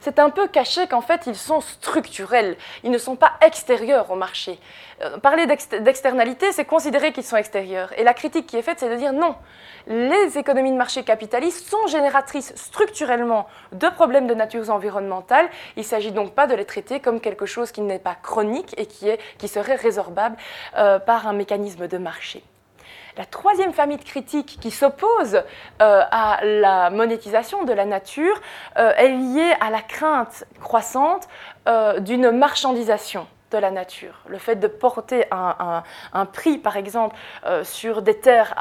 c'est un peu caché qu'en fait ils sont structurels, ils ne sont pas extérieurs au marché. Euh, parler d'externalités, c'est considérer qu'ils sont extérieurs. Et la critique qui est faite, c'est de dire non, les économies de marché capitalistes sont génératrices structurellement de problèmes de nature environnementale. Il ne s'agit donc pas de les traiter comme quelque chose qui n'est pas chronique et qui, est, qui serait résorbable euh, par un mécanisme de marché. La troisième famille de critiques qui s'oppose euh, à la monétisation de la nature euh, est liée à la crainte croissante euh, d'une marchandisation de la nature. Le fait de porter un, prix, par exemple, sur des terres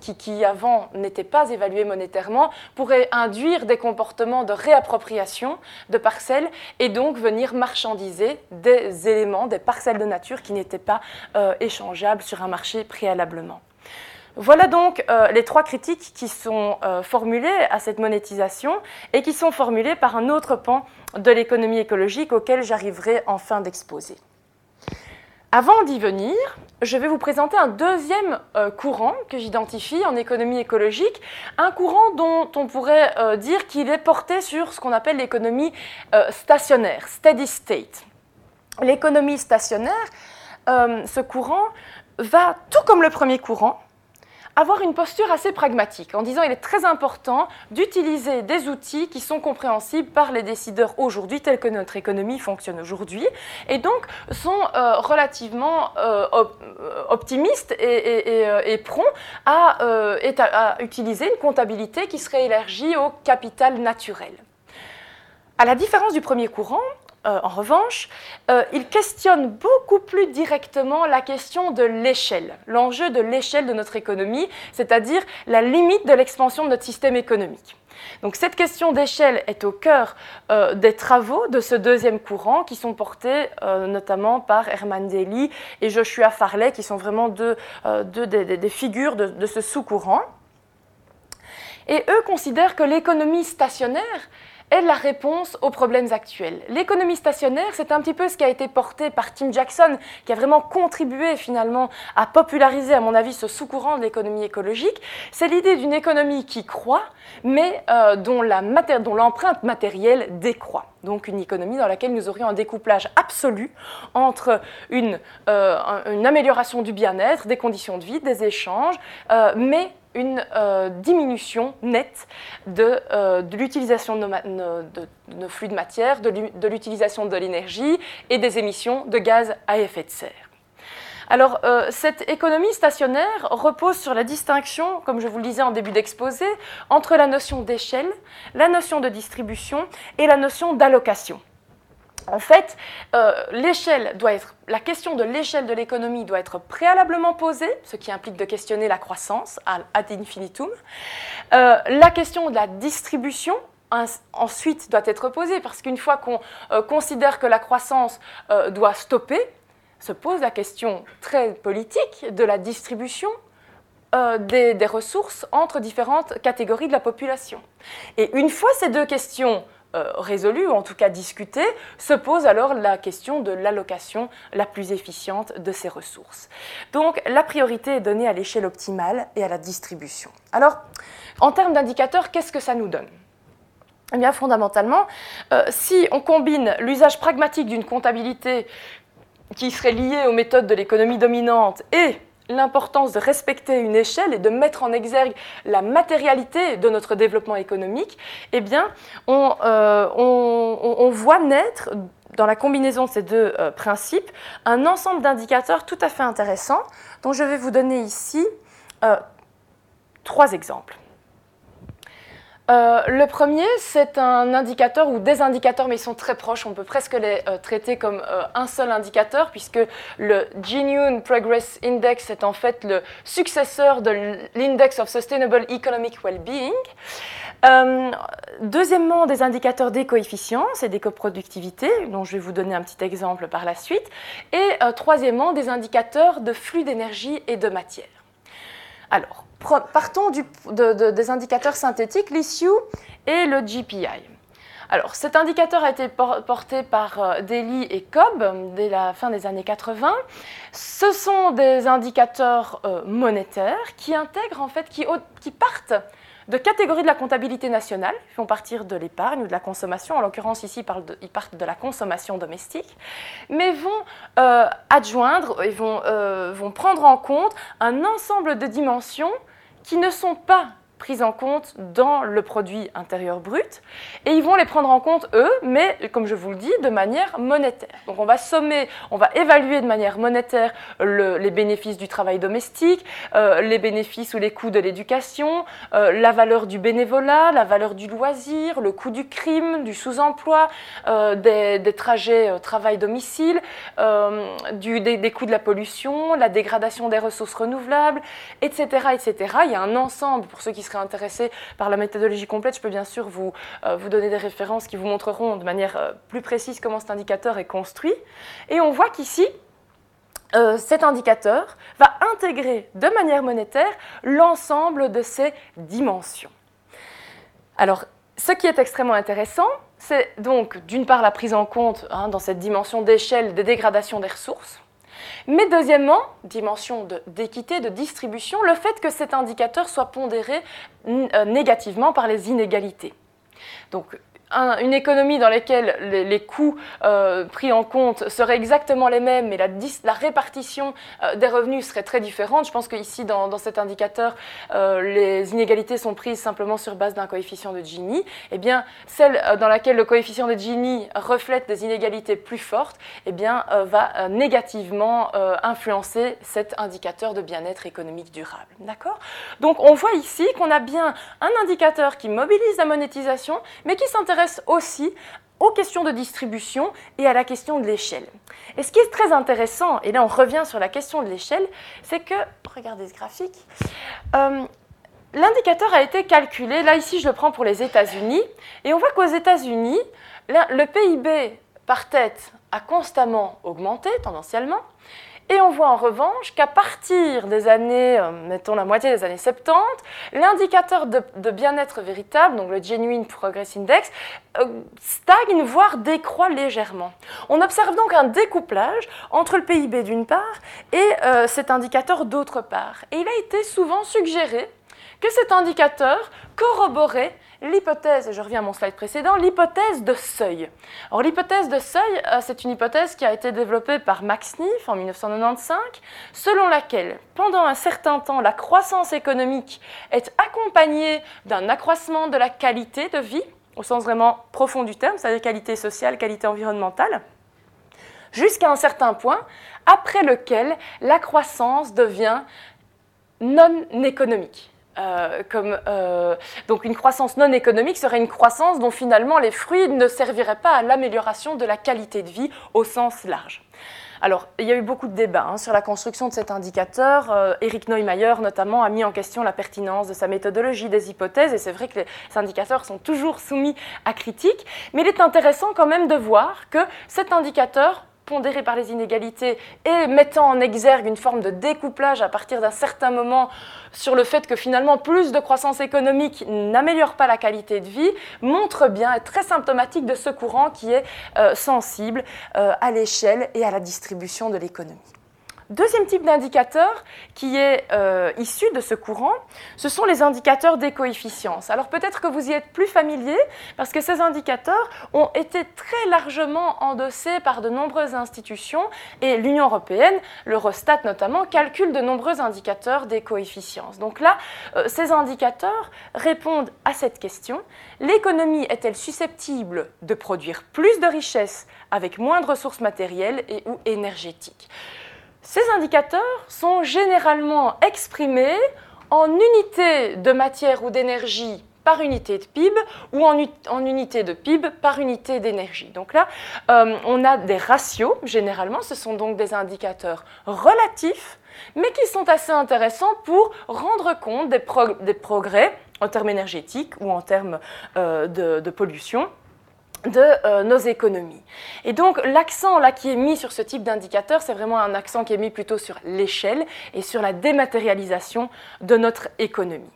qui, qui, avant n'étaient pas évaluées monétairement, pourrait induire des comportements de réappropriation de parcelles et donc venir marchandiser des éléments, des parcelles de nature qui n'étaient pas échangeables sur un marché préalablement. Voilà donc euh, les trois critiques qui sont euh, formulées à cette monétisation et qui sont formulées par un autre pan de l'économie écologique auquel j'arriverai en fin d'exposer. Avant d'y venir, je vais vous présenter un deuxième euh, courant que j'identifie en économie écologique, un courant dont on pourrait dire qu'il est porté sur ce qu'on appelle l'économie stationnaire, steady state. L'économie stationnaire, ce courant va, tout comme le premier courant, avoir une posture assez pragmatique en disant il est très important d'utiliser des outils qui sont compréhensibles par les décideurs aujourd'hui tels que notre économie fonctionne aujourd'hui et donc sont euh, relativement euh, optimistes et, prompts à, à utiliser une comptabilité qui serait élargie au capital naturel. À la différence du premier courant, euh, en revanche, euh, il questionne beaucoup plus directement la question de l'échelle, l'enjeu de l'échelle de notre économie, c'est-à-dire la limite de l'expansion de notre système économique. Donc cette question d'échelle est au cœur euh, des travaux de ce deuxième courant qui sont portés notamment par Herman Daly et Joshua Farley, qui sont vraiment deux, des, figures de ce sous-courant. Et eux considèrent que l'économie stationnaire est la réponse aux problèmes actuels. L'économie stationnaire, c'est un petit peu ce qui a été porté par Tim Jackson, qui a vraiment contribué finalement à populariser, à mon avis, ce sous-courant de l'économie écologique. C'est l'idée d'une économie qui croît, mais euh, dont l'empreinte matérielle décroît. Donc une économie dans laquelle nous aurions un découplage absolu entre une, euh, amélioration du bien-être, des conditions de vie, des échanges, euh, mais une euh, diminution nette de, euh, l'utilisation de, nos flux de matière, de l'utilisation de l'énergie et des émissions de gaz à effet de serre. Alors, euh, cette économie stationnaire repose sur la distinction, comme je vous le disais en début d'exposé, entre la notion d'échelle, la notion de distribution et la notion d'allocation. En fait, euh, l'échelle doit être, la question de l'échelle de l'économie doit être préalablement posée, ce qui implique de questionner la croissance ad infinitum. Euh, la question de la distribution ensuite doit être posée parce qu'une fois qu'on euh, considère que la croissance doit stopper, se pose la question très politique de la distribution des, des ressources entre différentes catégories de la population. Et une fois ces deux questions euh, résolue, ou en tout cas discutée, se pose alors la question de l'allocation la plus efficiente de ces ressources. Donc la priorité est donnée à l'échelle optimale et à la distribution. Alors, en termes d'indicateurs, qu'est-ce que ça nous donne? Eh bien, fondamentalement, euh, si on combine l'usage pragmatique d'une comptabilité qui serait liée aux méthodes de l'économie dominante et l'importance de respecter une échelle et de mettre en exergue la matérialité de notre développement économique, eh bien, on, euh, voit naître dans la combinaison de ces deux euh, principes un ensemble d'indicateurs tout à fait intéressants dont je vais vous donner ici euh, trois exemples. Euh, le premier, c'est un indicateur ou des indicateurs, mais ils sont très proches. On peut presque les euh, traiter comme euh, un seul indicateur, puisque le Genuine Progress Index est en fait le successeur de l'Index of Sustainable Economic Well-being. deuxièmement, des indicateurs d'éco-efficience et d'éco-productivité, dont je vais vous donner un petit exemple par la suite. Et troisièmement, des indicateurs de flux d'énergie et de matière. Alors, partons des indicateurs synthétiques, l'issue et le GPI. Alors, cet indicateur a été porté par euh, Daly et Cobb dès la fin des années 80. Ce sont des indicateurs euh, monétaires qui intègrent, en fait, qui partent de catégories de la comptabilité nationale, qui vont partir de l'épargne ou de la consommation, en l'occurrence ici ils partent de la consommation domestique, mais vont euh, adjoindre et euh, vont prendre en compte un ensemble de dimensions qui ne sont pas prises en compte dans le produit intérieur brut et ils vont les prendre en compte eux, mais comme je vous le dis, de manière monétaire. Donc on va sommer, on va évaluer de manière monétaire les bénéfices du travail domestique, euh, les bénéfices ou les coûts de l'éducation, euh, la valeur du bénévolat, la valeur du loisir, le coût du crime, du sous-emploi, euh, des, trajets travail-domicile, des, coûts de la pollution, la dégradation des ressources renouvelables, etc., etc. Il y a un ensemble pour ceux qui intéressé par la méthodologie complète, je peux bien sûr vous, euh, vous donner des références qui vous montreront de manière euh, plus précise comment cet indicateur est construit. Et on voit qu'ici, euh, cet indicateur va intégrer de manière monétaire l'ensemble de ces dimensions. Alors, ce qui est extrêmement intéressant, c'est donc d'une part la prise en compte hein, dans cette dimension d'échelle des dégradations des ressources, mais deuxièmement, dimension d'équité, de, distribution, le fait que cet indicateur soit pondéré euh, négativement par les inégalités. Une économie dans laquelle les, coûts euh, pris en compte seraient exactement les mêmes, mais la, répartition euh, des revenus serait très différente. Je pense qu'ici, dans, dans, cet indicateur, euh, les inégalités sont prises simplement sur base d'un coefficient de Gini. Eh bien, celle dans laquelle le coefficient de Gini reflète des inégalités plus fortes, eh bien, va négativement influencer cet indicateur de bien-être économique durable. D'accord? Donc, on voit ici qu'on a bien un indicateur qui mobilise la monétisation, mais qui s'intéresse aussi aux questions de distribution et à la question de l'échelle. Et ce qui est très intéressant, et là on revient sur la question de l'échelle, c'est que, regardez ce graphique, euh, l'indicateur a été calculé, là ici je le prends pour les États-Unis, et on voit qu'aux États-Unis, le PIB par tête a constamment augmenté tendanciellement, et on voit en revanche qu'à partir des années, euh, mettons la moitié des années 70, l'indicateur de, bien-être véritable, donc le Genuine Progress Index, euh, stagne, voire décroît légèrement. On observe donc un découplage entre le PIB d'une part et euh, cet indicateur d'autre part. Et il a été souvent suggéré que cet indicateur corroborait l'hypothèse, je reviens à mon slide précédent, l'hypothèse de seuil. Alors l'hypothèse de seuil, euh, c'est une hypothèse qui a été développée par Max Neef en 1995, selon laquelle pendant un certain temps, la croissance économique est accompagnée d'un accroissement de la qualité de vie, au sens vraiment profond du terme, c'est-à-dire qualité sociale, qualité environnementale, jusqu'à un certain point, après lequel la croissance devient non économique. Euh, euh, donc une croissance non économique serait une croissance dont finalement les fruits ne serviraient pas à l'amélioration de la qualité de vie au sens large. Alors, il y a eu beaucoup de débats hein, sur la construction de cet indicateur. Euh, Eric Neumayer, notamment, a mis en question la pertinence de sa méthodologie, des hypothèses, et c'est vrai que les indicateurs sont toujours soumis à critique, mais il est intéressant quand même de voir que cet indicateur pondéré par les inégalités et mettant en exergue une forme de découplage à partir d'un certain moment sur le fait que finalement plus de croissance économique n'améliore pas la qualité de vie, montre bien, est très symptomatique de ce courant qui est euh, sensible euh, à l'échelle et à la distribution de l'économie. Deuxième type d'indicateur qui est euh, issu de ce courant, ce sont les indicateurs d'écoefficience. Alors peut-être que vous y êtes plus familier parce que ces indicateurs ont été très largement endossés par de nombreuses institutions et l'Union européenne, l'Eurostat notamment, calcule de nombreux indicateurs d'écoefficience. Donc là, euh, ces indicateurs répondent à cette question. L'économie est-elle susceptible de produire plus de richesses avec moins de ressources matérielles et ou énergétiques? Ces indicateurs sont généralement exprimés en unités de matière ou d'énergie par unité de PIB ou en, unité de PIB par unité d'énergie. Donc là, euh, on a des ratios, généralement, ce sont donc des indicateurs relatifs, mais qui sont assez intéressants pour rendre compte des, progrès en termes énergétiques ou en termes euh, de pollution de euh, nos économies. Et donc l'accent là qui est mis sur ce type d'indicateur, c'est vraiment un accent qui est mis plutôt sur l'échelle et sur la dématérialisation de notre économie.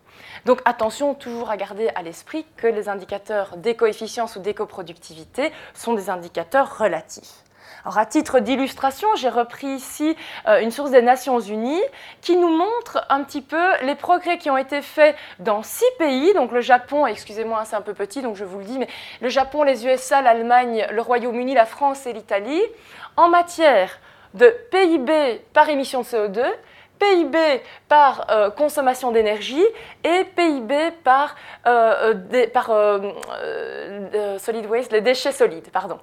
Donc attention toujours à garder à l'esprit que les indicateurs d'écoefficience ou d'écoproductivité sont des indicateurs relatifs. Alors, à titre d'illustration, j'ai repris ici euh, une source des Nations Unies qui nous montre un petit peu les progrès qui ont été faits dans six pays. Donc, le Japon, excusez-moi, hein, c'est un peu petit, donc je vous le dis, mais le Japon, les USA, l'Allemagne, le Royaume-Uni, la France et l'Italie, en matière de PIB par émission de CO2, PIB par euh, consommation d'énergie et PIB par, euh, euh, solid waste, les déchets solides. Pardon.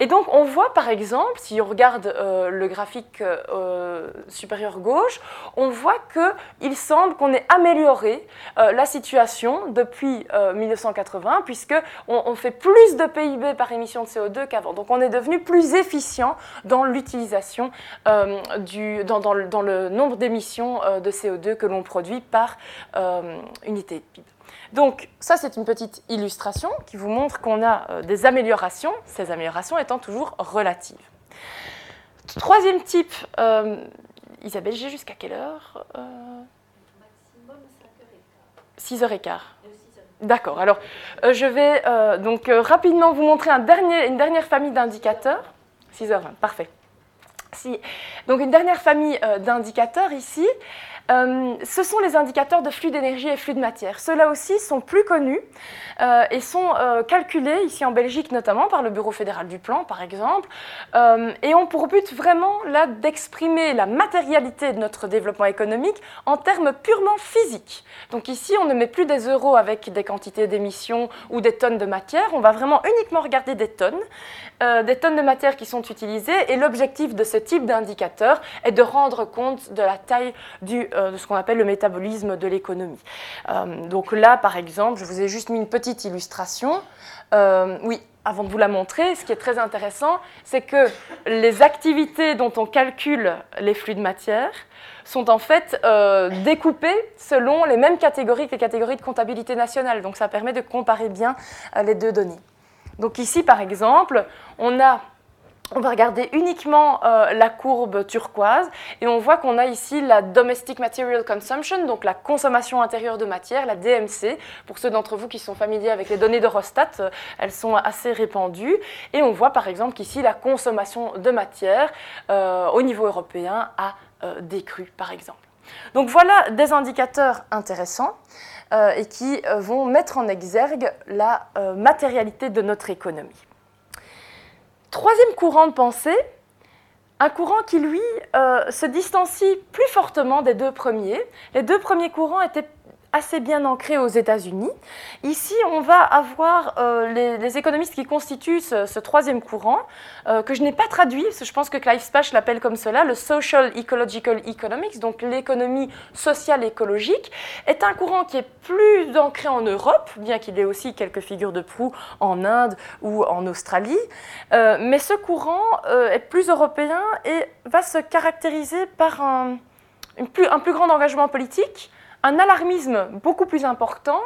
Et donc on voit par exemple, si on regarde le graphique supérieur gauche, on voit qu'il semble qu'on ait amélioré la situation depuis 1980 puisque on, fait plus de PIB par émission de CO2 qu'avant. Donc on est devenu plus efficient dans l'utilisation du dans le nombre d'émissions euh, de CO2 que l'on produit par euh, unité de PIB. Donc ça, c'est une petite illustration qui vous montre qu'on a euh, des améliorations, ces améliorations étant toujours relatives. Troisième type, Isabelle, j'ai jusqu'à quelle heure Maximum 5h15. 6h15. D'accord, alors je vais donc rapidement vous montrer un dernier, une dernière famille d'indicateurs. 6h20, parfait. Donc une dernière famille euh, d'indicateurs ici. Euh, ce sont les indicateurs de flux d'énergie et flux de matière. Ceux-là aussi sont plus connus euh, et sont euh, calculés, ici en Belgique notamment, par le Bureau fédéral du plan, par exemple, et ont pour but vraiment là d'exprimer la matérialité de notre développement économique en termes purement physiques. Donc ici, on ne met plus des euros avec des quantités d'émissions ou des tonnes de matière, on va vraiment uniquement regarder des tonnes, des tonnes de matière qui sont utilisées, et l'objectif de ce type d'indicateur est de rendre compte de la taille du de ce qu'on appelle le métabolisme de l'économie. Euh, donc là, par exemple, je vous ai juste mis une petite illustration. Euh, oui, avant de vous la montrer, ce qui est très intéressant, c'est que les activités dont on calcule les flux de matière sont en fait découpées selon les mêmes catégories que les catégories de comptabilité nationale. Donc ça permet de comparer bien les deux données. Donc ici, par exemple, on a on va regarder uniquement euh, la courbe turquoise et on voit qu'on a ici la Domestic Material Consumption, donc la consommation intérieure de matière, la DMC. Pour ceux d'entre vous qui sont familiers avec les données d'Eurostat, euh, elles sont assez répandues. Et on voit par exemple qu'ici la consommation de matière euh, au niveau européen a décru par exemple. Donc voilà des indicateurs intéressants et qui vont mettre en exergue la matérialité de notre économie. Troisième courant de pensée, un courant qui, lui, euh, se distancie plus fortement des deux premiers. Les deux premiers courants étaient assez bien ancré aux États-Unis. Ici, on va avoir euh, les, économistes qui constituent ce, troisième courant, euh, que je n'ai pas traduit, parce que je pense que Clive Spash l'appelle comme cela, le Social Ecological Economics, donc l'économie sociale écologique, est un courant qui est plus ancré en Europe, bien qu'il ait aussi quelques figures de proue en Inde ou en Australie. Euh, mais ce courant est plus européen et va se caractériser par un, plus, un plus grand engagement politique, un alarmisme beaucoup plus important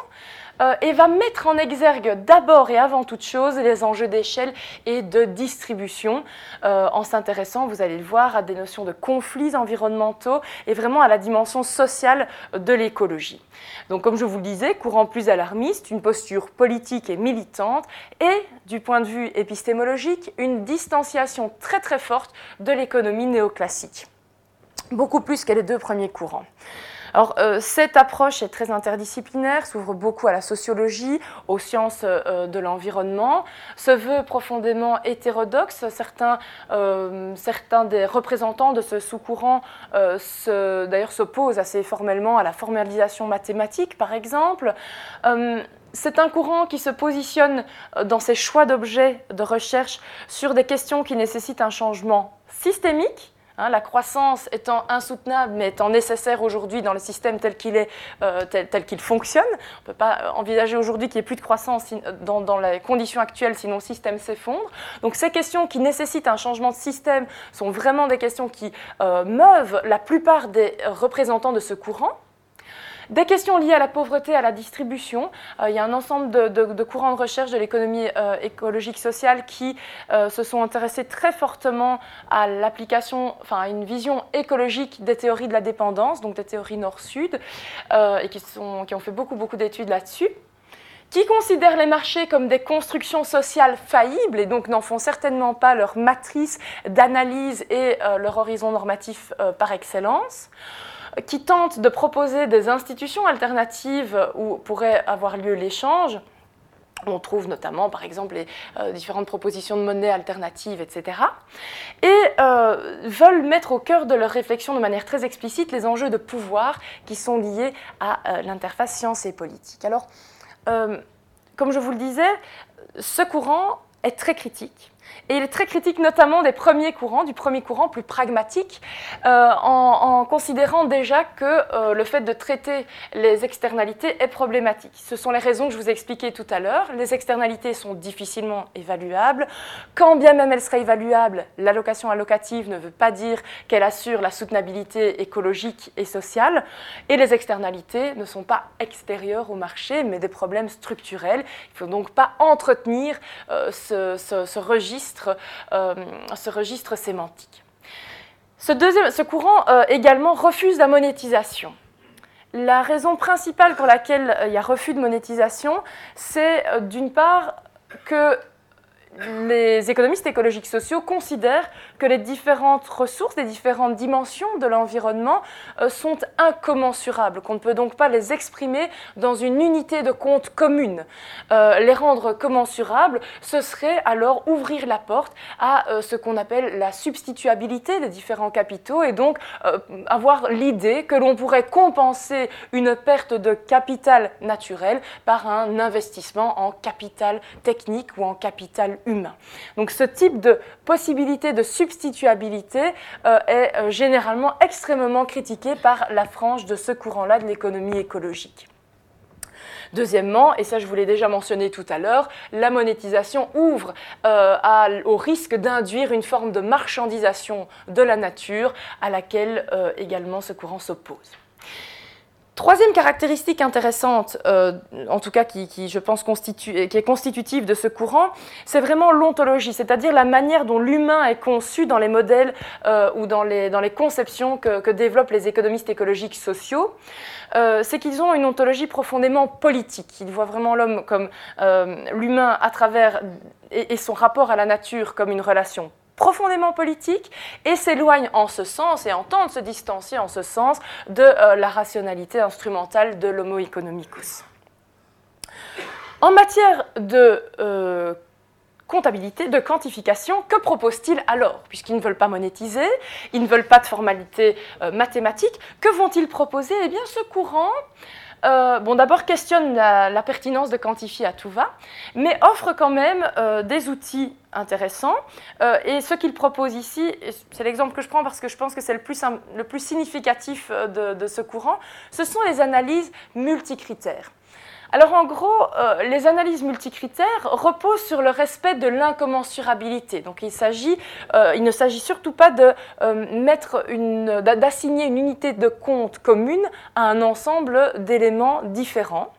euh, et va mettre en exergue d'abord et avant toute chose les enjeux d'échelle et de distribution euh, en s'intéressant, vous allez le voir, à des notions de conflits environnementaux et vraiment à la dimension sociale de l'écologie. Donc comme je vous le disais, courant plus alarmiste, une posture politique et militante et du point de vue épistémologique, une distanciation très très forte de l'économie néoclassique, beaucoup plus que les deux premiers courants. Alors, euh, cette approche est très interdisciplinaire, s'ouvre beaucoup à la sociologie, aux sciences euh, de l'environnement, se veut profondément hétérodoxe. Certains, euh, certains des représentants de ce sous-courant, d'ailleurs, s'opposent assez formellement à la formalisation mathématique, par exemple. c'est un courant qui se positionne dans ses choix d'objets de recherche sur des questions qui nécessitent un changement systémique, Hein, la croissance étant insoutenable, mais étant nécessaire aujourd'hui dans le système tel qu'il est, euh, tel, qu'il fonctionne. On ne peut pas envisager aujourd'hui qu'il n'y ait plus de croissance dans, dans, les conditions actuelles, sinon le système s'effondre. Donc ces questions qui nécessitent un changement de système sont vraiment des questions qui euh, meuvent la plupart des représentants de ce courant. Des questions liées à la pauvreté, à la distribution. Euh, il y a un ensemble de, courants de recherche de l'économie euh, écologique sociale qui euh, se sont intéressés très fortement à l'application, enfin à une vision écologique des théories de la dépendance, donc des théories nord-sud, et qui, ont fait beaucoup, beaucoup d'études là-dessus qui considèrent les marchés comme des constructions sociales faillibles et donc n'en font certainement pas leur matrice d'analyse et leur horizon normatif par excellence qui tente de proposer des institutions alternatives où pourrait avoir lieu l'échange. On trouve notamment, par exemple, les euh, différentes propositions de monnaie alternatives, etc. Et euh, veulent mettre au cœur de leur réflexion de manière très explicite les enjeux de pouvoir qui sont liés à euh, l'interface science et politique. Alors, comme je vous le disais, ce courant est très critique. Et il est très critique notamment des premiers courants, du premier courant plus pragmatique, euh, en, considérant déjà que euh, le fait de traiter les externalités est problématique. Ce sont les raisons que je vous ai expliquées tout à l'heure. Les externalités sont difficilement évaluables. Quand bien même elles seraient évaluables, l'allocation allocative ne veut pas dire qu'elle assure la soutenabilité écologique et sociale. Et les externalités ne sont pas extérieures au marché, mais des problèmes structurels. Il ne faut donc pas entretenir euh, ce registre euh, ce registre sémantique. Ce, deuxième, ce courant euh, également refuse la monétisation. La raison principale pour laquelle euh, il y a refus de monétisation, c'est d'une part que les économistes écologiques sociaux considèrent que les différentes ressources, les différentes dimensions de l'environnement euh, sont incommensurables, qu'on ne peut donc pas les exprimer dans une unité de compte commune. Euh, les rendre commensurables, ce serait alors ouvrir la porte à euh, ce qu'on appelle la substituabilité des différents capitaux et donc avoir l'idée que l'on pourrait compenser une perte de capital naturel par un investissement en capital technique ou en capital humain. Donc ce type de possibilité de substituabilité euh, est euh, généralement extrêmement critiqué par la frange de ce courant-là de l'économie écologique. Deuxièmement, et ça je vous l'ai déjà mentionné tout à l'heure, la monétisation ouvre euh, au risque d'induire une forme de marchandisation de la nature à laquelle également ce courant s'oppose. Troisième caractéristique intéressante, euh, en tout cas qui, est constitutive de ce courant, c'est vraiment l'ontologie, c'est-à-dire la manière dont l'humain est conçu dans les modèles euh, ou dans les, dans les conceptions que, développent les économistes écologiques sociaux. Euh, c'est qu'ils ont une ontologie profondément politique. Ils voient vraiment l'homme comme l'humain à travers et son rapport à la nature comme une relation profondément politique et s'éloigne en ce sens et entend se distancier en ce sens de euh, la rationalité instrumentale de l'homo economicus. En matière de euh, comptabilité, de quantification, que proposent-ils alors? Puisqu'ils ne veulent pas monétiser, ils ne veulent pas de formalité euh, mathématique, que vont-ils proposer? Eh bien, ce courant euh, bon, d'abord questionne la, pertinence de quantifier à tout va, mais offre quand même des outils intéressants. Euh, et ce qu'il propose ici, c'est l'exemple que je prends parce que je pense que c'est le plus, le plus significatif de ce courant, ce sont les analyses multicritères. Alors en gros, euh, les analyses multicritères reposent sur le respect de l'incommensurabilité. Donc il, euh, ne s'agit surtout pas euh, d'assigner une unité de compte commune à un ensemble d'éléments différents.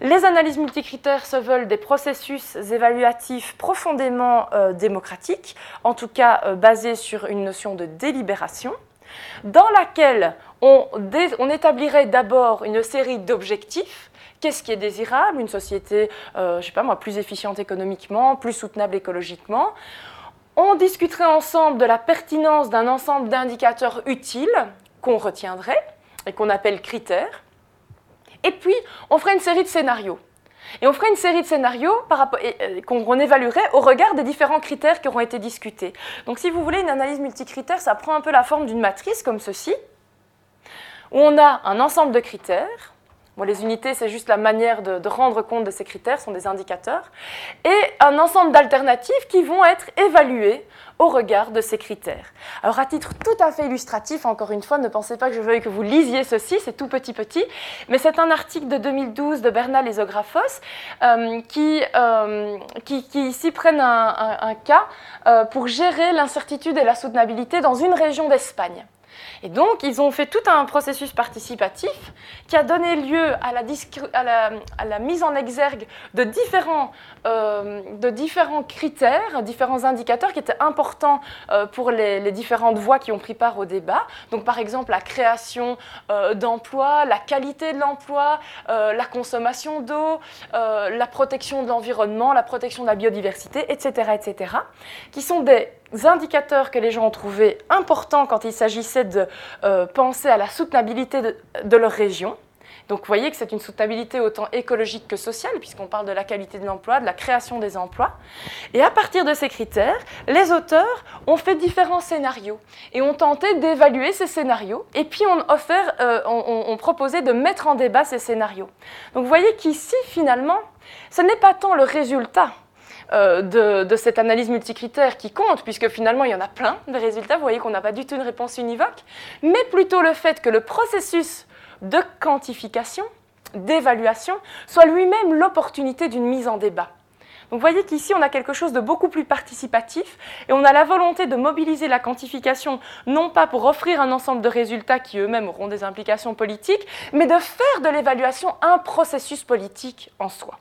Les analyses multicritères se veulent des processus évaluatifs profondément démocratiques, en tout cas basés sur une notion de délibération, dans laquelle on établirait d'abord une série d'objectifs Qu'est-ce qui est désirable? Une société, euh, je sais pas moi, plus efficiente économiquement, plus soutenable écologiquement. On discuterait ensemble de la pertinence d'un ensemble d'indicateurs utiles qu'on retiendrait et qu'on appelle critères. Et puis, on ferait une série de scénarios. Et on ferait une série de scénarios euh, qu'on évaluerait au regard des différents critères qui auront été discutés. Donc si vous voulez une analyse multicritère, ça prend un peu la forme d'une matrice comme ceci, où on a un ensemble de critères, les unités, c'est juste la manière de, rendre compte de ces critères, sont des indicateurs, et un ensemble d'alternatives qui vont être évaluées au regard de ces critères. Alors à titre tout à fait illustratif, encore une fois, ne pensez pas que je veuille que vous lisiez ceci, c'est tout petit petit, mais c'est un article de 2012 de Bernal et euh, euh, qui, ici prennent un, cas euh, pour gérer l'incertitude et la soutenabilité dans une région d'Espagne. Et donc, ils ont fait tout un processus participatif qui a donné lieu à la, mise en exergue de différents, euh, de différents, critères, différents indicateurs qui étaient importants euh, pour les, différentes voix qui ont pris part au débat. Donc, par exemple, la création euh, d'emplois, la qualité de l'emploi, la consommation d'eau, la protection de l'environnement, la protection de la biodiversité, etc., etc., qui sont des indicateurs que les gens ont trouvés importants quand il s'agissait de euh, penser à la soutenabilité de, leur région. Donc vous voyez que c'est une soutenabilité autant écologique que sociale, puisqu'on parle de la qualité de l'emploi, de la création des emplois. Et à partir de ces critères, les auteurs ont fait différents scénarios et ont tenté d'évaluer ces scénarios, et puis on, offert, euh, on proposé de mettre en débat ces scénarios. Donc vous voyez qu'ici, finalement, ce n'est pas tant le résultat euh, de, cette analyse multicritère qui compte, puisque finalement il y en a plein de résultats, vous voyez qu'on n'a pas du tout une réponse univoque, mais plutôt le fait que le processus de quantification, d'évaluation, soit lui-même l'opportunité d'une mise en débat. Donc vous voyez qu'ici, on a quelque chose de beaucoup plus participatif et on a la volonté de mobiliser la quantification, non pas pour offrir un ensemble de résultats qui eux-mêmes auront des implications politiques, mais de faire de l'évaluation un processus politique en soi.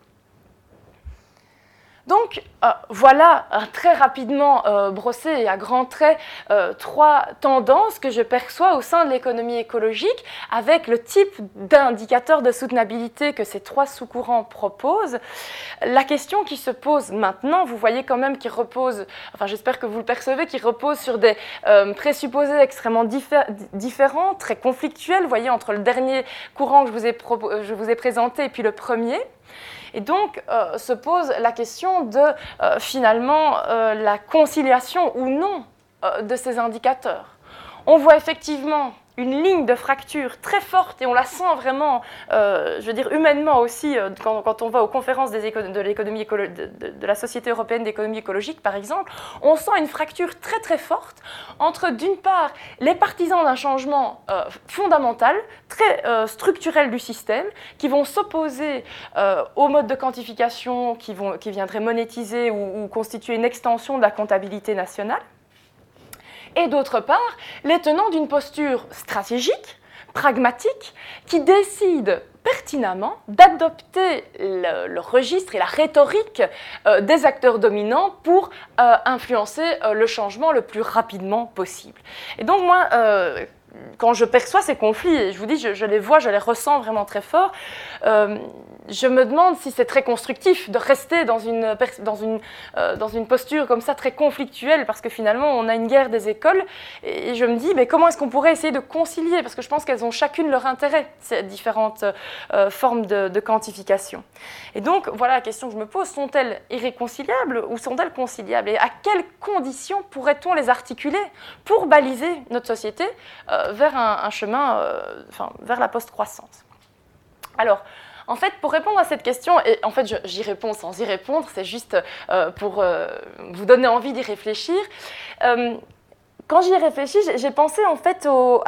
Donc euh, voilà très rapidement euh, brossé et à grands traits euh, trois tendances que je perçois au sein de l'économie écologique avec le type d'indicateurs de soutenabilité que ces trois sous-courants proposent. La question qui se pose maintenant, vous voyez quand même qu'il repose, enfin j'espère que vous le percevez, qu'il repose sur des présupposés extrêmement différents, très conflictuels, vous voyez, entre le dernier courant que je vous ai présenté et puis le premier. Et donc euh, se pose la question de euh, finalement euh, la conciliation ou non de ces indicateurs. On voit effectivement une ligne de fracture très forte et on la sent vraiment, euh, je veux dire humainement aussi, euh, quand, on va aux conférences de, l'économie de, la Société européenne d'économie écologique par exemple, on sent une fracture très très forte entre d'une part les partisans d'un changement euh, fondamental, très structurel du système, qui vont s'opposer aux modes de quantification qui, vont, qui viendraient monétiser ou constituer une extension de la comptabilité nationale et d'autre part les tenants d'une posture stratégique, pragmatique, qui décide pertinemment d'adopter le, registre et la rhétorique euh, des acteurs dominants pour euh, influencer euh, le changement le plus rapidement possible. Et donc moi, quand je perçois ces conflits, je vous dis, je, les vois, je les ressens vraiment très fort, euh, je me demande si c'est très constructif de rester euh, dans une posture comme ça très conflictuelle, parce que finalement, on a une guerre des écoles, et je me dis, mais comment est-ce qu'on pourrait essayer de concilier? Parce que je pense qu'elles ont chacune leur intérêt, ces différentes euh, formes de, quantification. Et donc, voilà la question que je me pose, sont-elles irréconciliables ou sont-elles conciliables? Et à quelles conditions pourrait-on les articuler pour baliser notre société vers un, chemin, euh, enfin, vers la post-croissance. Alors, en fait, pour répondre à cette question, et en fait, j'y réponds sans y répondre, c'est juste euh, pour vous donner envie d'y réfléchir. quand j'y ai réfléchi, j'ai pensé en fait au,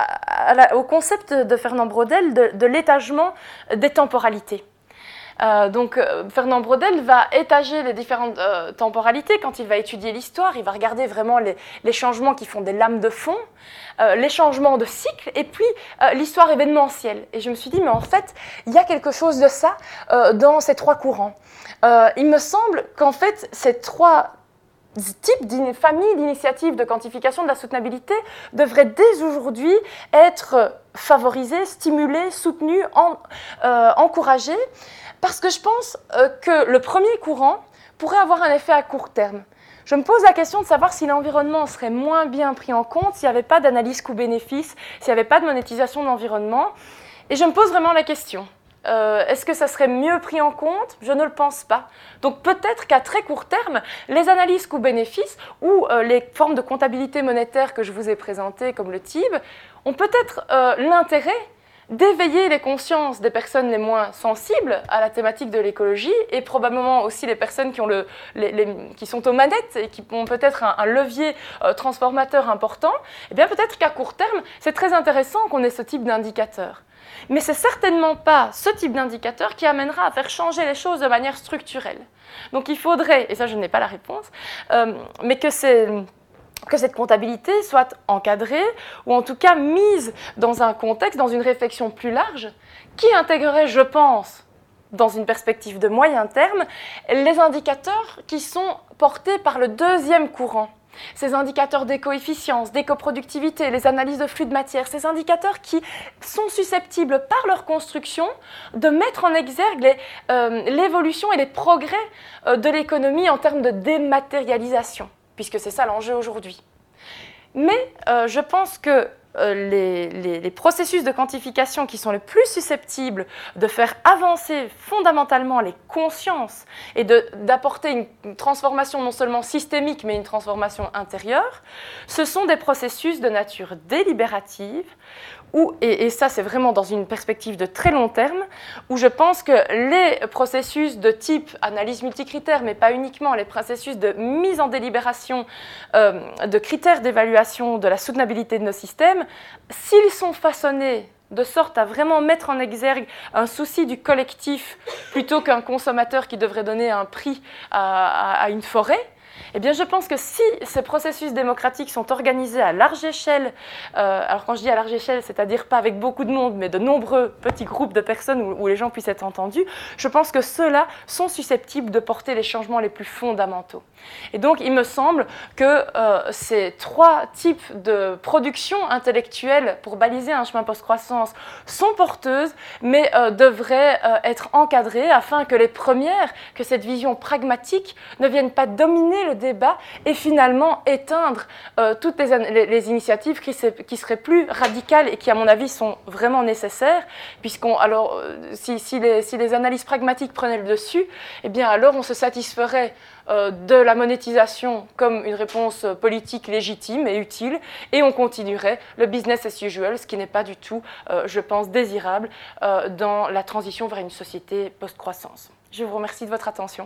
concept de Fernand Braudel de, de l'étagement des temporalités. Euh, donc euh, Fernand Braudel va étager les différentes euh, temporalités quand il va étudier l'histoire, il va regarder vraiment les, changements qui font des lames de fond, les changements de cycle et puis l'histoire événementielle. Et je me suis dit, mais en fait, il y a quelque chose de ça dans ces trois courants. il me semble qu'en fait, ces trois types, familles d'initiatives de quantification de la soutenabilité devraient dès aujourd'hui être favorisées, stimulées, soutenues, encouragées parce que je pense euh, que le premier courant pourrait avoir un effet à court terme. Je me pose la question de savoir si l'environnement serait moins bien pris en compte s'il n'y avait pas d'analyse coût-bénéfice, s'il n'y avait pas de monétisation de l'environnement. Et je me pose vraiment la question. Euh, est-ce que ça serait mieux pris en compte? Je ne le pense pas. Donc peut-être qu'à très court terme, les analyses coût-bénéfice ou euh, les formes de comptabilité monétaire que je vous ai présentées, comme le TIB, ont peut-être l'intérêt d'éveiller les consciences des personnes les moins sensibles à la thématique de l'écologie et probablement aussi les personnes qui, sont aux manettes et qui ont peut-être un, levier euh, transformateur important, eh bien peut-être qu'à court terme, c'est très intéressant qu'on ait ce type d'indicateur. Mais c'est certainement pas ce type d'indicateur qui amènera à faire changer les choses de manière structurelle. Donc il faudrait, et ça je n'ai pas la réponse, euh, mais que c'est que cette comptabilité soit encadrée ou en tout cas mise dans un contexte, dans une réflexion plus large qui intégrerait, je pense, dans une perspective de moyen terme, les indicateurs qui sont portés par le deuxième courant. Ces indicateurs d'éco-efficience, d'éco-productivité, les analyses de flux de matière, ces indicateurs qui sont susceptibles par leur construction de mettre en exergue euh, l'évolution et les progrès euh, de l'économie en termes de dématérialisation puisque c'est ça l'enjeu aujourd'hui. Mais euh, je pense que euh, les, processus de quantification qui sont les plus susceptibles de faire avancer fondamentalement les consciences et d'apporter une transformation non seulement systémique mais une transformation intérieure, ce sont des processus de nature délibérative et, ça c'est vraiment dans une perspective de très long terme, où je pense que les processus de type analyse multicritère, mais pas uniquement, les processus de mise en délibération euh, de critères d'évaluation de la soutenabilité de nos systèmes, s'ils sont façonnés de sorte à vraiment mettre en exergue un souci du collectif plutôt qu'un consommateur qui devrait donner un prix à une forêt, eh bien, je pense que si ces processus démocratiques sont organisés à large échelle, euh, alors quand je dis à large échelle, c'est-à-dire pas avec beaucoup de monde, mais de nombreux petits groupes de personnes où, les gens puissent être entendus, je pense que ceux-là sont susceptibles de porter les changements les plus fondamentaux. Et donc, il me semble que euh, ces trois types de production intellectuelle pour baliser un chemin post-croissance sont porteuses, mais euh, devraient être encadrées afin que les premières, que cette vision pragmatique ne vienne pas dominer le débat et finalement éteindre euh, toutes les, initiatives qui, seraient plus radicales et qui, à mon avis, sont vraiment nécessaires, puisqu'on, alors, euh, si, si, les, si, les, analyses pragmatiques prenaient le dessus, eh bien, alors on se satisferait euh, de la monétisation comme une réponse politique légitime et utile, et on continuerait le business as usual, ce qui n'est pas du tout, je pense, désirable dans la transition vers une société post-croissance. Je vous remercie de votre attention.